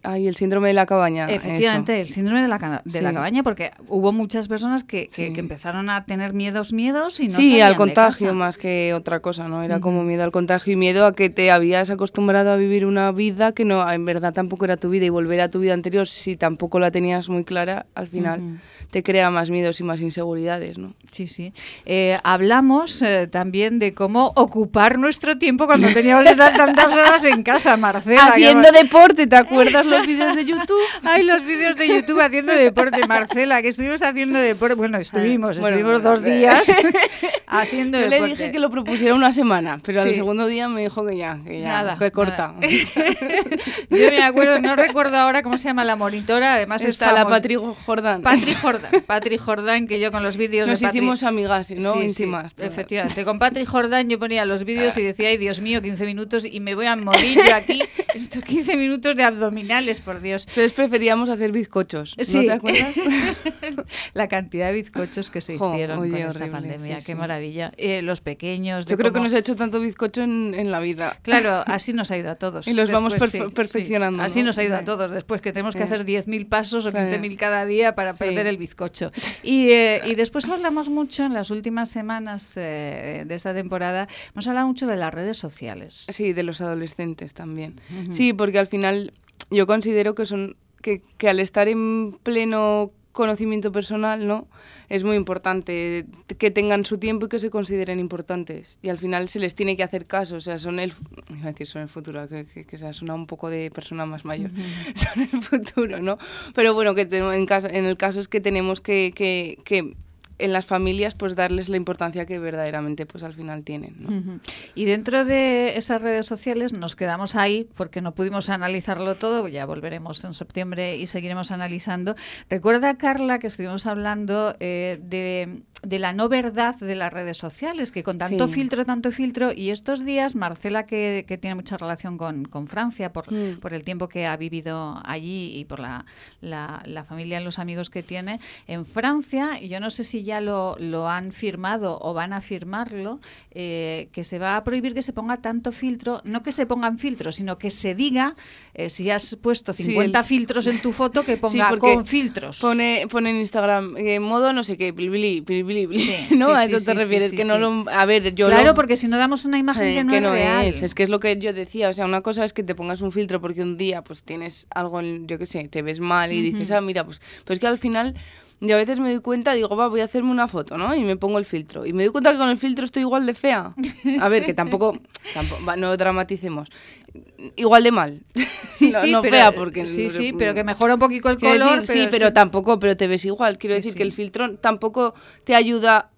Ay, el síndrome de la cabaña. Efectivamente, el síndrome de la, de la cabaña, porque hubo muchas personas que, que, empezaron a tener miedos, miedos y no Sí, al contagio más que otra cosa, ¿no? Era como miedo al contagio y miedo a que te habías acostumbrado a vivir una vida que no, en verdad tampoco era tu vida y volver a tu vida anterior si tampoco la tenías muy clara, al final te crea más miedos y más inseguridades, ¿no? Sí, sí. Eh, hablamos eh, también de cómo ocupar nuestro tiempo cuando teníamos que tantas horas en casa, Marcela. Haciendo deporte, ¿te acuerdas los vídeos de YouTube? Ay, los vídeos de YouTube haciendo deporte, Marcela, que estuvimos haciendo deporte. Bueno, estuvimos, estuvimos dos días haciendo Yo deporte. le dije que lo propusiera una semana, pero al segundo día me dijo que ya, que ya, Nada, que corta. Yo me acuerdo, no recuerdo ahora cómo se llama la monitora, además Está es la famosa. Patri Jordán. Patri Jordán, Patri Jordán, que yo con los vídeos Nos de Patri... hicimos amigas, ¿no? Sí, Íntimas. efectivamente. Con Patri Jordán yo ponía los vídeos y decía, ay Dios mío, 15 minutos y me voy a morir yo aquí. Estos 15 minutos de por Dios. Entonces preferíamos hacer bizcochos, ¿no Sí. te acuerdas? La cantidad de bizcochos que se Jo, hicieron oye, con esta pandemia, sí, qué sí. maravilla. Eh, los pequeños. Yo creo que cómo- nos ha hecho tanto bizcocho en, en la vida. Claro, así nos ha ido a todos. Y los vamos perfe- perfeccionando, Así ¿no? nos ha ido a todos. Después que tenemos que hacer 10.000 pasos o Sí. 15.000 cada día para perder el bizcocho. Y, eh, y después hablamos mucho en las últimas semanas eh, de esta temporada, hemos hablado mucho de las redes sociales. Sí, de los adolescentes también. Sí, porque al final yo considero que son que, que al estar en pleno conocimiento personal, ¿no? Es muy importante que tengan su tiempo y que se consideren importantes. Y al final se les tiene que hacer caso. O sea, son el... Iba a decir son el futuro, que, que, que se ha sonado un poco de persona más mayor. Son el futuro, ¿no? Pero bueno, que en, caso, en el caso es que tenemos que, que, que en las familias pues darles la importancia que verdaderamente pues al final tienen. Y dentro de esas redes sociales nos quedamos ahí porque no pudimos analizarlo todo, ya volveremos en septiembre y seguiremos analizando. Recuerda, Carla, que estuvimos hablando eh, de, de la no verdad de las redes sociales, que con tanto Sí. filtro, tanto filtro, y estos días, Marcela, que, que tiene mucha relación con, con Francia por, Mm. por el tiempo que ha vivido allí y por la, la, la familia y los amigos que tiene, en Francia, y yo no sé si ya lo, lo han firmado o van a firmarlo, eh, que se va a prohibir que se ponga tanto filtro, no que se pongan filtros, sino que se diga, eh, si has puesto Sí, 50 el- filtros en tu foto, que Sí, ponga porque con filtros. Pone, pone en Instagram, eh, modo no sé qué, bilibili, bilibili, Sí, ¿no? sí, a sí, eso sí, te sí, refieres, sí, que sí. no lo... A ver, yo claro, lo- porque si no damos una imagen eh, que no, es, real. es, es que es lo que yo decía, o sea, una cosa es que te pongas un filtro porque un día pues tienes algo, yo qué sé, te ves mal y dices, ah, mira, pues, pues es que al final yo a veces me doy cuenta, digo, va, voy a hacerme una foto, ¿no? Y me pongo el filtro. Y me doy cuenta que con el filtro estoy igual de fea. A ver, que tampoco, tampoco va, no dramaticemos. Igual de mal. Sí, no, sí, no pero, fea porque... sí, sí, pero que mejora un poquito el color. decir, sí, pero tampoco, pero te ves igual. Quiero Sí, decir sí. que el filtro tampoco te ayuda.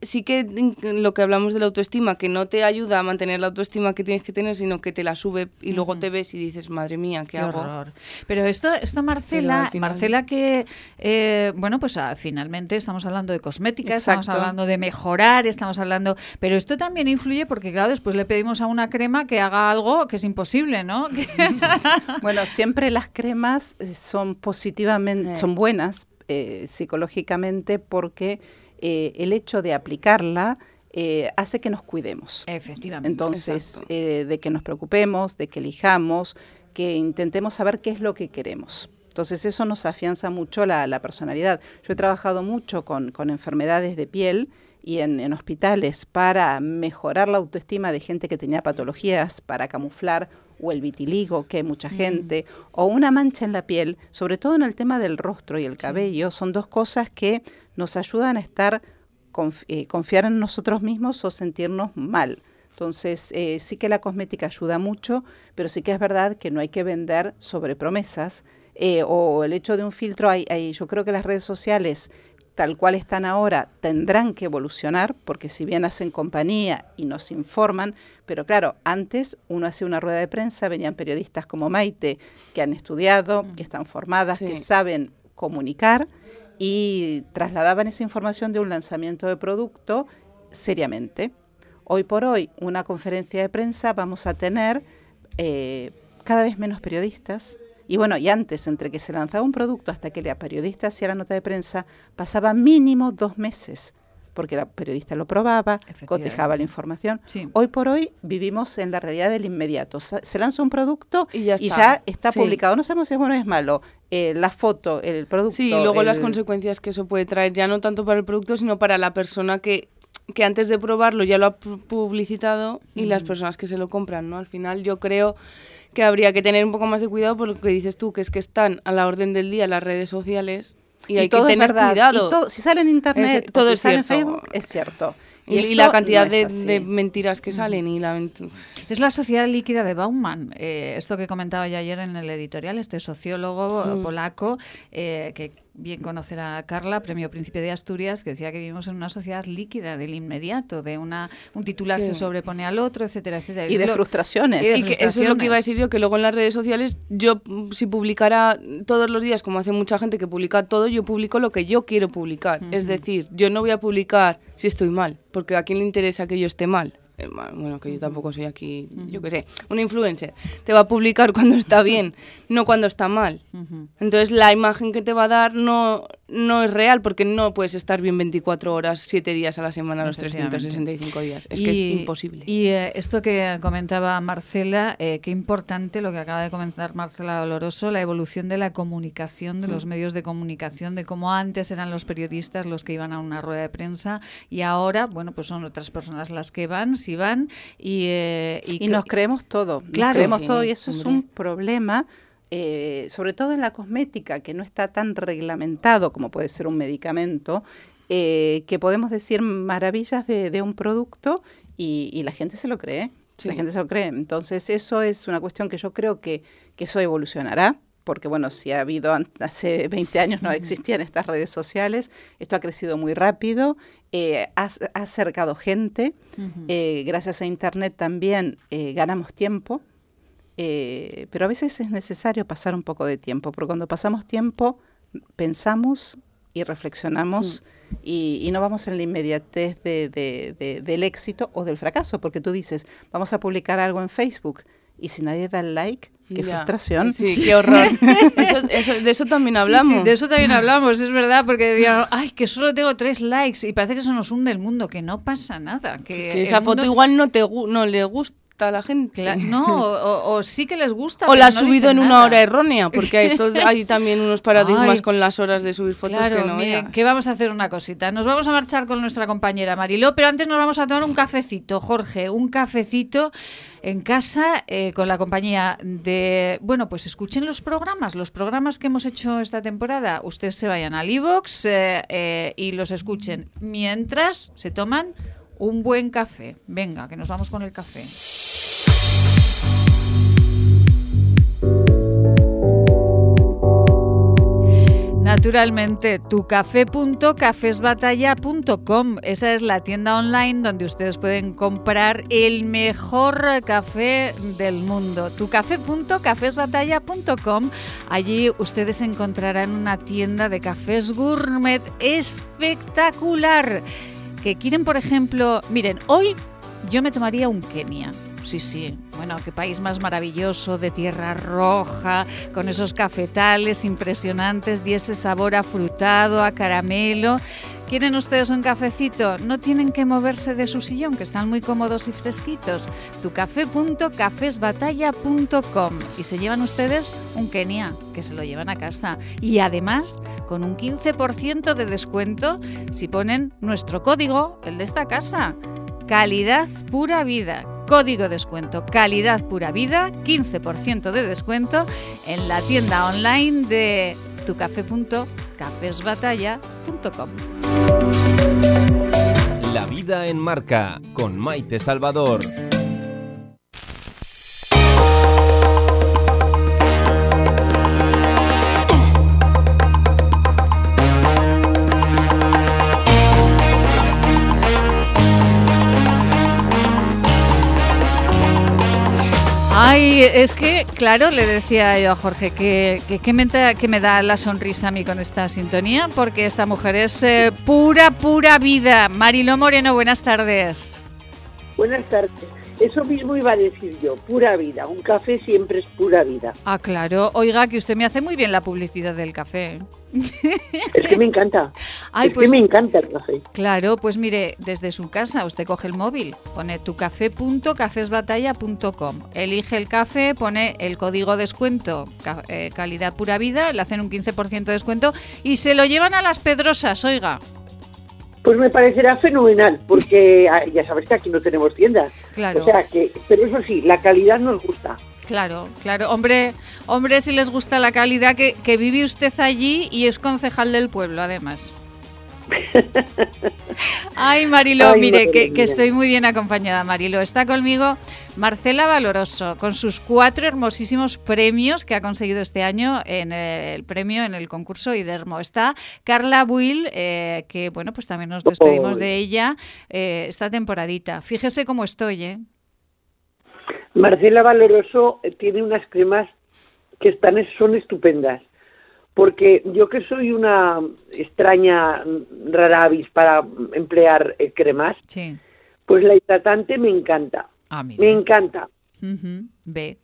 Sí que lo que hablamos de la autoestima, que no te ayuda a mantener la autoestima que tienes que tener, sino que te la sube y luego te ves y dices, madre mía, ¿qué, Qué hago? horror. Pero esto, esto Marcela, final- Marcela que, eh, bueno, pues ah, finalmente estamos hablando de cosmética, estamos Exacto. hablando de mejorar, estamos hablando, pero esto también influye porque, claro, después le pedimos a una crema que haga algo que es imposible, ¿no? Bueno, siempre las cremas eh, son positivamente, Eh. son buenas eh, psicológicamente porque eh, el hecho de aplicarla eh, hace que nos cuidemos. Efectivamente. Entonces, eh, de que nos preocupemos, de que elijamos, que intentemos saber qué es lo que queremos. Entonces, eso nos afianza mucho la, la personalidad. Yo he trabajado mucho con, con enfermedades de piel y en, en hospitales para mejorar la autoestima de gente que tenía patologías, para camuflar o el vitiligo, que hay mucha gente, o una mancha en la piel, sobre todo en el tema del rostro y el cabello, son dos cosas que nos ayudan a estar eh, confiar en nosotros mismos o sentirnos mal. Entonces, eh, sí que la cosmética ayuda mucho, pero sí que es verdad que no hay que vender sobre promesas eh, o el hecho de un filtro. Hay, hay- yo creo que las redes sociales, tal cual están ahora, tendrán que evolucionar, porque si bien hacen compañía y nos informan, pero claro, antes uno hacía una rueda de prensa, venían periodistas como Maite, que han estudiado, que están formadas, que saben comunicar y trasladaban esa información de un lanzamiento de producto seriamente. Hoy por hoy, una conferencia de prensa vamos a tener eh, cada vez menos periodistas. Y bueno, y antes, entre que se lanzaba un producto hasta que la periodista hacía la nota de prensa, pasaba mínimo dos meses, porque la periodista lo probaba, cotejaba la información. Sí. Hoy por hoy vivimos en la realidad del inmediato. Se lanza un producto Y ya y está. ya está Sí. publicado. No sabemos si es bueno o es malo. Eh, la foto, el producto. Sí, y luego las el- consecuencias que eso puede traer, ya no tanto para el producto, sino para la persona que, que antes de probarlo ya lo ha pu- publicitado y las personas que se lo compran, ¿no? Al final yo creo que habría que tener un poco más de cuidado por lo que dices tú, que es que están a la orden del día las redes sociales y, hay que tener cuidado. si sale en internet, todo es cierto. en Facebook, es cierto. Y, la cantidad de, mentiras que salen y la es la sociedad líquida de Bauman eh, esto que comentaba yo ayer en el editorial este sociólogo mm. polaco eh, que bien conocer a Carla, Premio Príncipe de Asturias, que decía que vivimos en una sociedad líquida del inmediato, de una un titular se sobrepone al otro, etcétera, etcétera. Y de frustraciones. Y Que eso es lo que iba a decir yo, que luego en las redes sociales yo si publicara todos los días, como hace mucha gente que publica todo, yo publico lo que yo quiero publicar. Es decir, yo no voy a publicar si estoy mal, porque a quién le interesa que yo esté mal. Eh, bueno, que yo tampoco soy aquí, yo qué sé, un influencer, te va a publicar cuando está bien, no cuando está mal. Entonces la imagen que te va a dar no, no es real porque no puedes estar bien 24 horas, 7 días a la semana, los 365 días. Es que es imposible. Y eh, esto que comentaba Marcela, eh, qué importante lo que acaba de comentar Marcela Doloroso, la evolución de la comunicación, de los mm. medios de comunicación, de cómo antes eran los periodistas los que iban a una rueda de prensa y ahora, bueno, pues son otras personas las que van, si van y... Eh, y, nos creemos todo, claro, nos creemos todo y eso es un problema eh, sobre todo en la cosmética, que no está tan reglamentado como puede ser un medicamento, eh, que podemos decir maravillas de, un producto y, la gente se lo cree. La gente se lo cree. Entonces, eso es una cuestión que yo creo que, eso evolucionará porque bueno, si ha habido hace 20 años no existían estas redes sociales, esto ha crecido muy rápido, eh, ha, acercado gente, gracias a Internet también ganamos tiempo, eh, pero a veces es necesario pasar un poco de tiempo, porque cuando pasamos tiempo pensamos y reflexionamos mm. y, no vamos en la inmediatez de, del éxito o del fracaso, porque tú dices, vamos a publicar algo en Facebook y si nadie da el like, qué frustración. Sí, qué horror. de eso también hablamos. de eso también hablamos, es verdad, porque digan, ay, que solo tengo tres likes y parece que eso nos hunde el mundo, que no pasa nada. Que, esa foto igual no, te, no le gusta a la gente. no, o, sí que les gusta. O la ha subido en una hora errónea, porque esto hay también unos paradigmas con las horas de subir fotos que no que vamos a hacer una cosita. Nos vamos a marchar con nuestra compañera Mariló, pero antes nos vamos a tomar un cafecito, Jorge, un cafecito en casa eh, con la compañía de, bueno, pues escuchen los programas, los programas que hemos hecho esta temporada. Ustedes se vayan al iVoox eh, eh, y los escuchen mientras se toman un buen café. Venga, que nos vamos con el café. Naturalmente, tucafé.cafesbatalla.com. Esa es la tienda online donde ustedes pueden comprar el mejor café del mundo. tucafé.cafesbatalla.com. Allí ustedes encontrarán una tienda de cafés gourmet espectacular que quieren, por ejemplo, miren, hoy yo me tomaría un Kenia. Sí, sí. Bueno, qué país más maravilloso, de tierra roja, con esos cafetales impresionantes y ese sabor afrutado, a caramelo. ¿Quieren ustedes un cafecito? No tienen que moverse de su sillón, que están muy cómodos y fresquitos. tucafé.cafesbatalla.com y se llevan ustedes un Kenia, que se lo llevan a casa. Y además, con un 15% de descuento si ponen nuestro código, el de esta casa. Calidad pura vida. Código de descuento Calidad pura vida, 15% de descuento en la tienda online de tucafé.cafesbatalla.com. La vida en marca con Maite Salvador. Ay, es que, claro, le decía yo a Jorge que, que, me, que me da la sonrisa a mí con esta sintonía, porque esta mujer es eh, pura, pura vida. Marilo Moreno, buenas tardes. Buenas tardes. Eso mismo iba a decir yo, pura vida. Un café siempre es pura vida. Ah, claro. Oiga, que usted me hace muy bien la publicidad del café. Es que me encanta. es que pues me encanta el café. Claro, pues mire, desde su casa usted coge el móvil, pone tucafé.cafesbatalla.com, elige el café, pone el código descuento eh, calidad pura vida, le hacen un 15% de descuento y se lo llevan a las pedrosas, oiga. Pues me parecerá fenomenal, porque ah, ya sabes que aquí no tenemos tiendas. Claro. O sea que, pero eso sí, la calidad nos gusta. Claro, claro. Hombre, hombre, si les gusta la calidad, que, que vive usted allí y es concejal del pueblo, además. Ay, Marilo, mire, que, estoy muy bien acompañada, Marilo. Está conmigo Marcela Valoroso, con sus cuatro hermosísimos premios que ha conseguido este año en el premio en el concurso IDERMO. Está Carla Buil, eh, que bueno, pues también nos despedimos de ella eh, esta temporadita. Fíjese cómo estoy, ¿eh? Marcela Valoroso tiene unas cremas que están, son estupendas porque yo que soy una extraña rara avis para emplear eh, cremas, pues la hidratante me encanta. Ah, me encanta. Ve.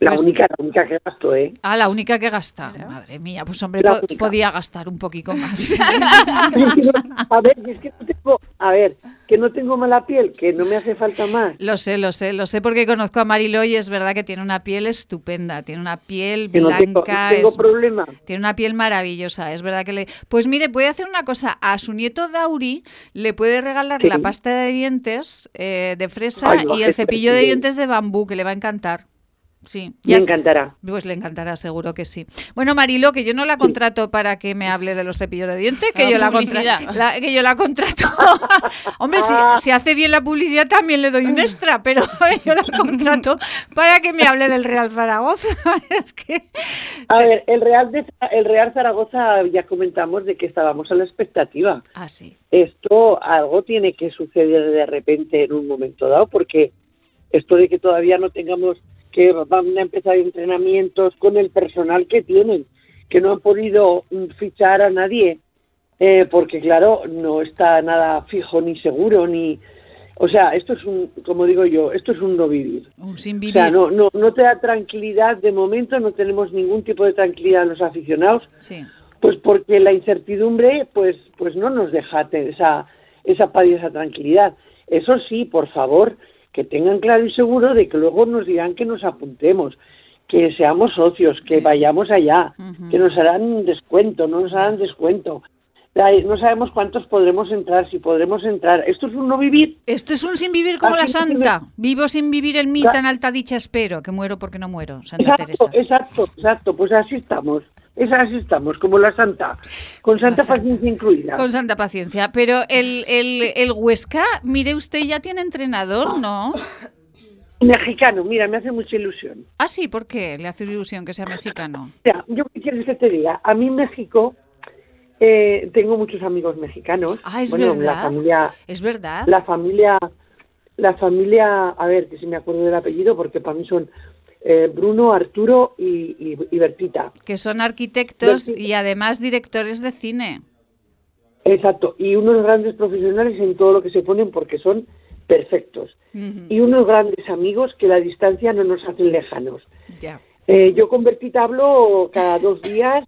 La pues única, la única que gasto, ¿eh? Ah, la única que gasta. Madre mía, pues hombre, podía gastar un poquito más. a ver, es que no tengo, a ver, que no tengo mala piel, que no me hace falta más. Lo sé, lo sé, lo sé porque conozco a Marilo y es verdad que tiene una piel estupenda, tiene una piel blanca. No tengo, problema. Tiene una piel maravillosa, es verdad que le. Pues mire, puede hacer una cosa, a su nieto Dauri le puede regalar la pasta de dientes eh, de fresa y el cepillo de dientes de bambú que le va a encantar. Sí, me encantará. Pues le encantará, seguro que sí. Bueno, Marilo, que yo no la contrato para que me hable de los cepillos de dientes, que, yo la, que yo la contrato. Hombre, ah. si, hace bien la publicidad también le doy un extra, pero yo la contrato para que me hable del Real Zaragoza. es que... A ver, el Real, el Real Zaragoza ya comentamos de que estábamos a la expectativa. Ah, sí. Esto, algo tiene que suceder de repente en un momento dado, porque esto de que todavía no tengamos que van a empezar entrenamientos con el personal que tienen, que no han podido fichar a nadie, eh, porque claro, no está nada fijo ni seguro, ni... O sea, esto es un, como digo yo, esto es un no vivir. Un sin vivir. O sea, no, no, no te da tranquilidad de momento, no tenemos ningún tipo de tranquilidad los aficionados. Sí. Pues porque la incertidumbre, pues, pues no nos deja esa, esa paz y esa tranquilidad. Eso sí, por favor, que tengan claro y seguro de que luego nos dirán que nos apuntemos, que seamos socios, que vayamos allá, que nos harán descuento, no nos harán descuento. No sabemos cuántos podremos entrar, si podremos entrar. Esto es un no vivir. Esto es un sin vivir como la santa. Vivo sin vivir en mí tan alta dicha espero, que muero porque no muero, Santa exacto, Teresa. Exacto, exacto, pues así estamos. Es así estamos, como la santa, con santa, paciencia incluida. Con santa paciencia. Pero el, el, el Huesca, mire usted, ya tiene entrenador, ¿no? Mexicano, mira, me hace mucha ilusión. Ah, sí, ¿por qué le hace ilusión que sea mexicano? Ya, yo quiero que te diga, a mí México, eh, tengo muchos amigos mexicanos. Ah, es verdad. La familia, es verdad. La familia, la familia, a ver, que si me acuerdo del apellido, porque para mí son eh, Bruno, Arturo y, Bertita. Que son arquitectos y además directores de cine. Exacto, y unos grandes profesionales en todo lo que se ponen porque son perfectos. Y unos grandes amigos que la distancia no nos hacen lejanos. Ya. Eh, yo con Bertita hablo cada dos días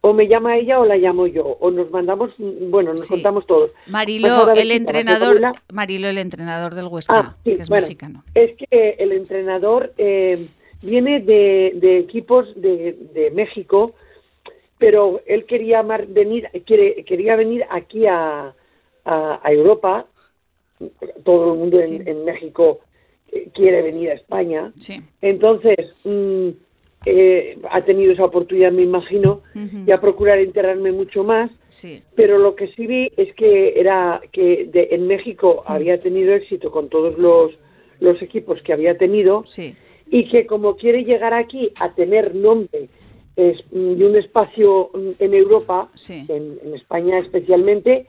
o me llama ella o la llamo yo, o nos mandamos, bueno, nos contamos todos. Marilo, el entrenador, Marilo, el entrenador del Huesca, ah, que es mexicano. Es que el entrenador eh, viene de, equipos de, México, pero él quería venir, quiere, quería venir aquí a, Europa, todo el mundo en, México eh, quiere venir a España, entonces... Mm, eh, ha tenido esa oportunidad, me imagino, y a procurar enterarme mucho más. Pero lo que sí vi es que era que en México había tenido éxito con todos los, los equipos que había tenido y que como quiere llegar aquí a tener nombre es, y un espacio en Europa, en, España especialmente,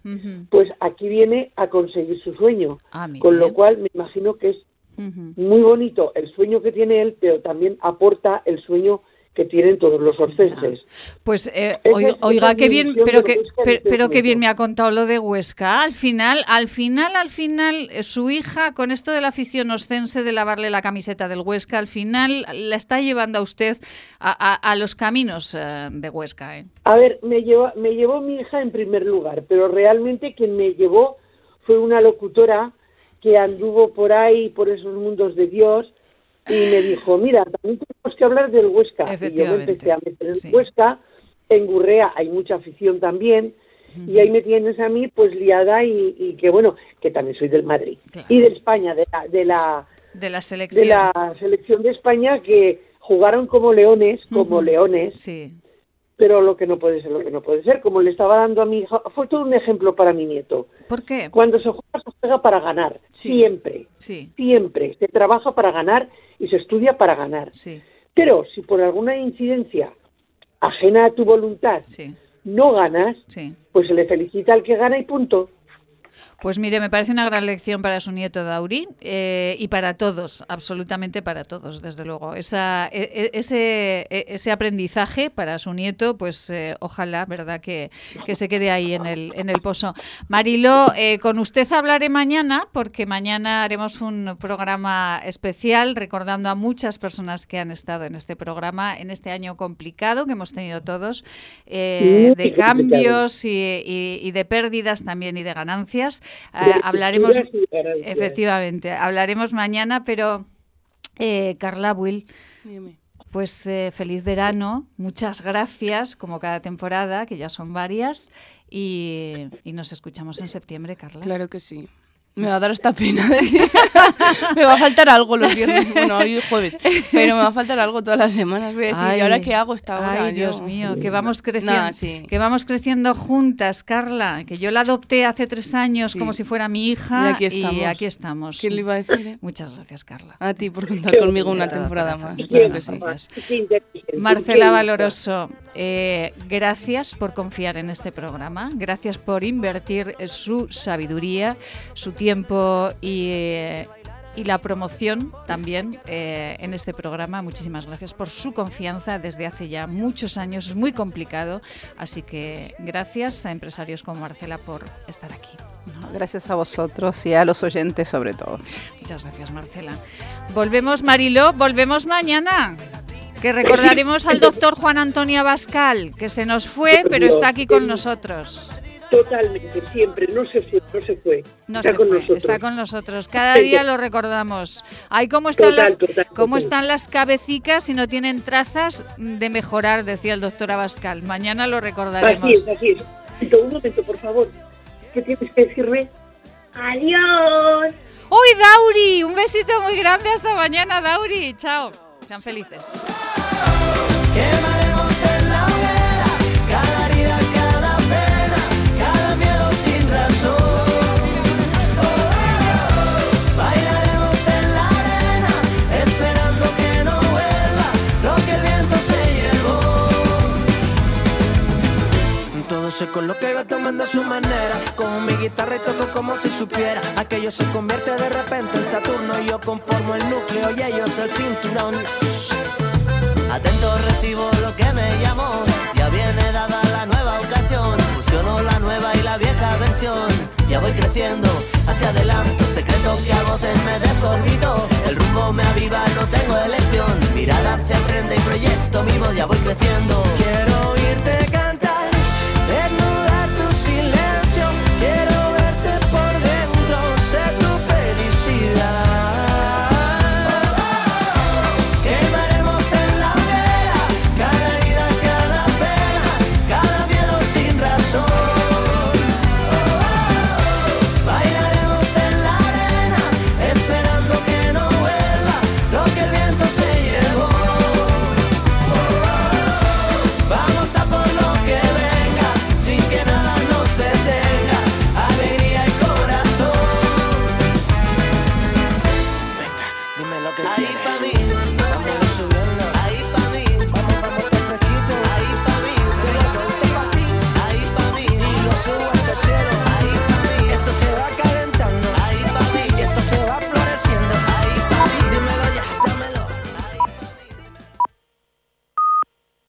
pues aquí viene a conseguir su sueño. Ah, con lo cual me imagino que es muy bonito el sueño que tiene él, pero también aporta el sueño que tienen todos los orcenses. Pues eh, oiga, qué bien, pero que pero, qué bien me ha contado lo de Huesca. Al final, al final, al final, eh, su hija con esto de la afición oscense de lavarle la camiseta del Huesca, al final la está llevando a usted a, los caminos eh, de Huesca. A ver, me llevó, me llevó mi hija en primer lugar, pero realmente quien me llevó fue una locutora que anduvo por ahí, por esos mundos de Dios, y me dijo, mira, también tenemos que hablar del Huesca. Y yo me empecé a meter en Huesca, en Gurrea hay mucha afición también, y ahí me tienes a mí pues liada y, que bueno, que también soy del Madrid. Y de España, de la, de la, de la selección. De la selección de España que jugaron como leones, como leones. Sí. Pero lo que no puede ser, lo que no puede ser, como le estaba dando a mi hija, fue todo un ejemplo para mi nieto. ¿Por qué? Cuando se juega, se juega para ganar. Siempre. Sí. Siempre. Se trabaja para ganar y se estudia para ganar. Sí. Pero si por alguna incidencia ajena a tu voluntad no ganas, pues se le felicita al que gana y punto. Pues mire, me parece una gran lección para su nieto Dauri eh, y para todos, absolutamente para todos, desde luego. Esa, e, e, ese, e, ese aprendizaje para su nieto, pues eh, ojalá, ¿verdad?, que, que, se quede ahí en el, en el pozo. Marilo, eh, con usted hablaré mañana, porque mañana haremos un programa especial recordando a muchas personas que han estado en este programa, en este año complicado que hemos tenido todos, de cambios y, y de pérdidas también y de ganancias. Eh, hablaremos, efectivamente, hablaremos mañana, pero eh, Carla Will, pues eh, feliz verano, muchas gracias, como cada temporada, que ya son varias, y, y nos escuchamos en septiembre, Carla. Claro que sí. Me va a dar esta pena. me va a faltar algo los viernes, bueno, hoy jueves, pero me va a faltar algo todas las semanas. Voy a decir, ¿y ahora qué hago esta hora? Ay, Dios mío, que vamos creciendo, que vamos creciendo juntas, Carla. Que yo la adopté hace tres años como si fuera mi hija y aquí estamos. ¿Quién le iba a decir? Eh? Muchas gracias, Carla. A ti por contar conmigo una temporada más. gracias. Marcela Valoroso, eh, gracias por confiar en este programa. Gracias por invertir su sabiduría, su tiempo y, eh, y la promoción también eh, en este programa. Muchísimas gracias por su confianza desde hace ya muchos años. Es muy complicado, así que gracias a empresarios como Marcela por estar aquí. gracias a vosotros y a los oyentes sobre todo. Muchas gracias, Marcela. Volvemos, Marilo, volvemos mañana. Que recordaremos al doctor Juan Antonio Abascal, que se nos fue, pero está aquí con nosotros. Totalmente, siempre, no se fue, no se fue. está con nosotros. Está con nosotros, cada día lo recordamos. Ay, ¿cómo están, las, ¿cómo están las cabecicas si no tienen trazas de mejorar? Decía el doctor Abascal. Mañana lo recordaremos. Así es, así es. Un momento, por favor. ¿Qué tienes que decirme? ¡Adiós! ¡Uy, Dauri! Un besito muy grande. Hasta mañana, Dauri. Chao. Sean felices. Con lo que iba tomando a su manera. Con mi guitarra y toco como si supiera. Aquello se convierte de repente en Saturno. Yo conformo el núcleo y ellos el cinturón. Atento recibo lo que me llamó. Ya viene dada la nueva ocasión. Fusiono la nueva y la vieja versión. Ya voy creciendo hacia adelante. Secreto que a voces me desorbito. El rumbo me aviva, no tengo elección. Mirada se aprende y proyecto vivo. Ya voy creciendo. Quiero oírte Let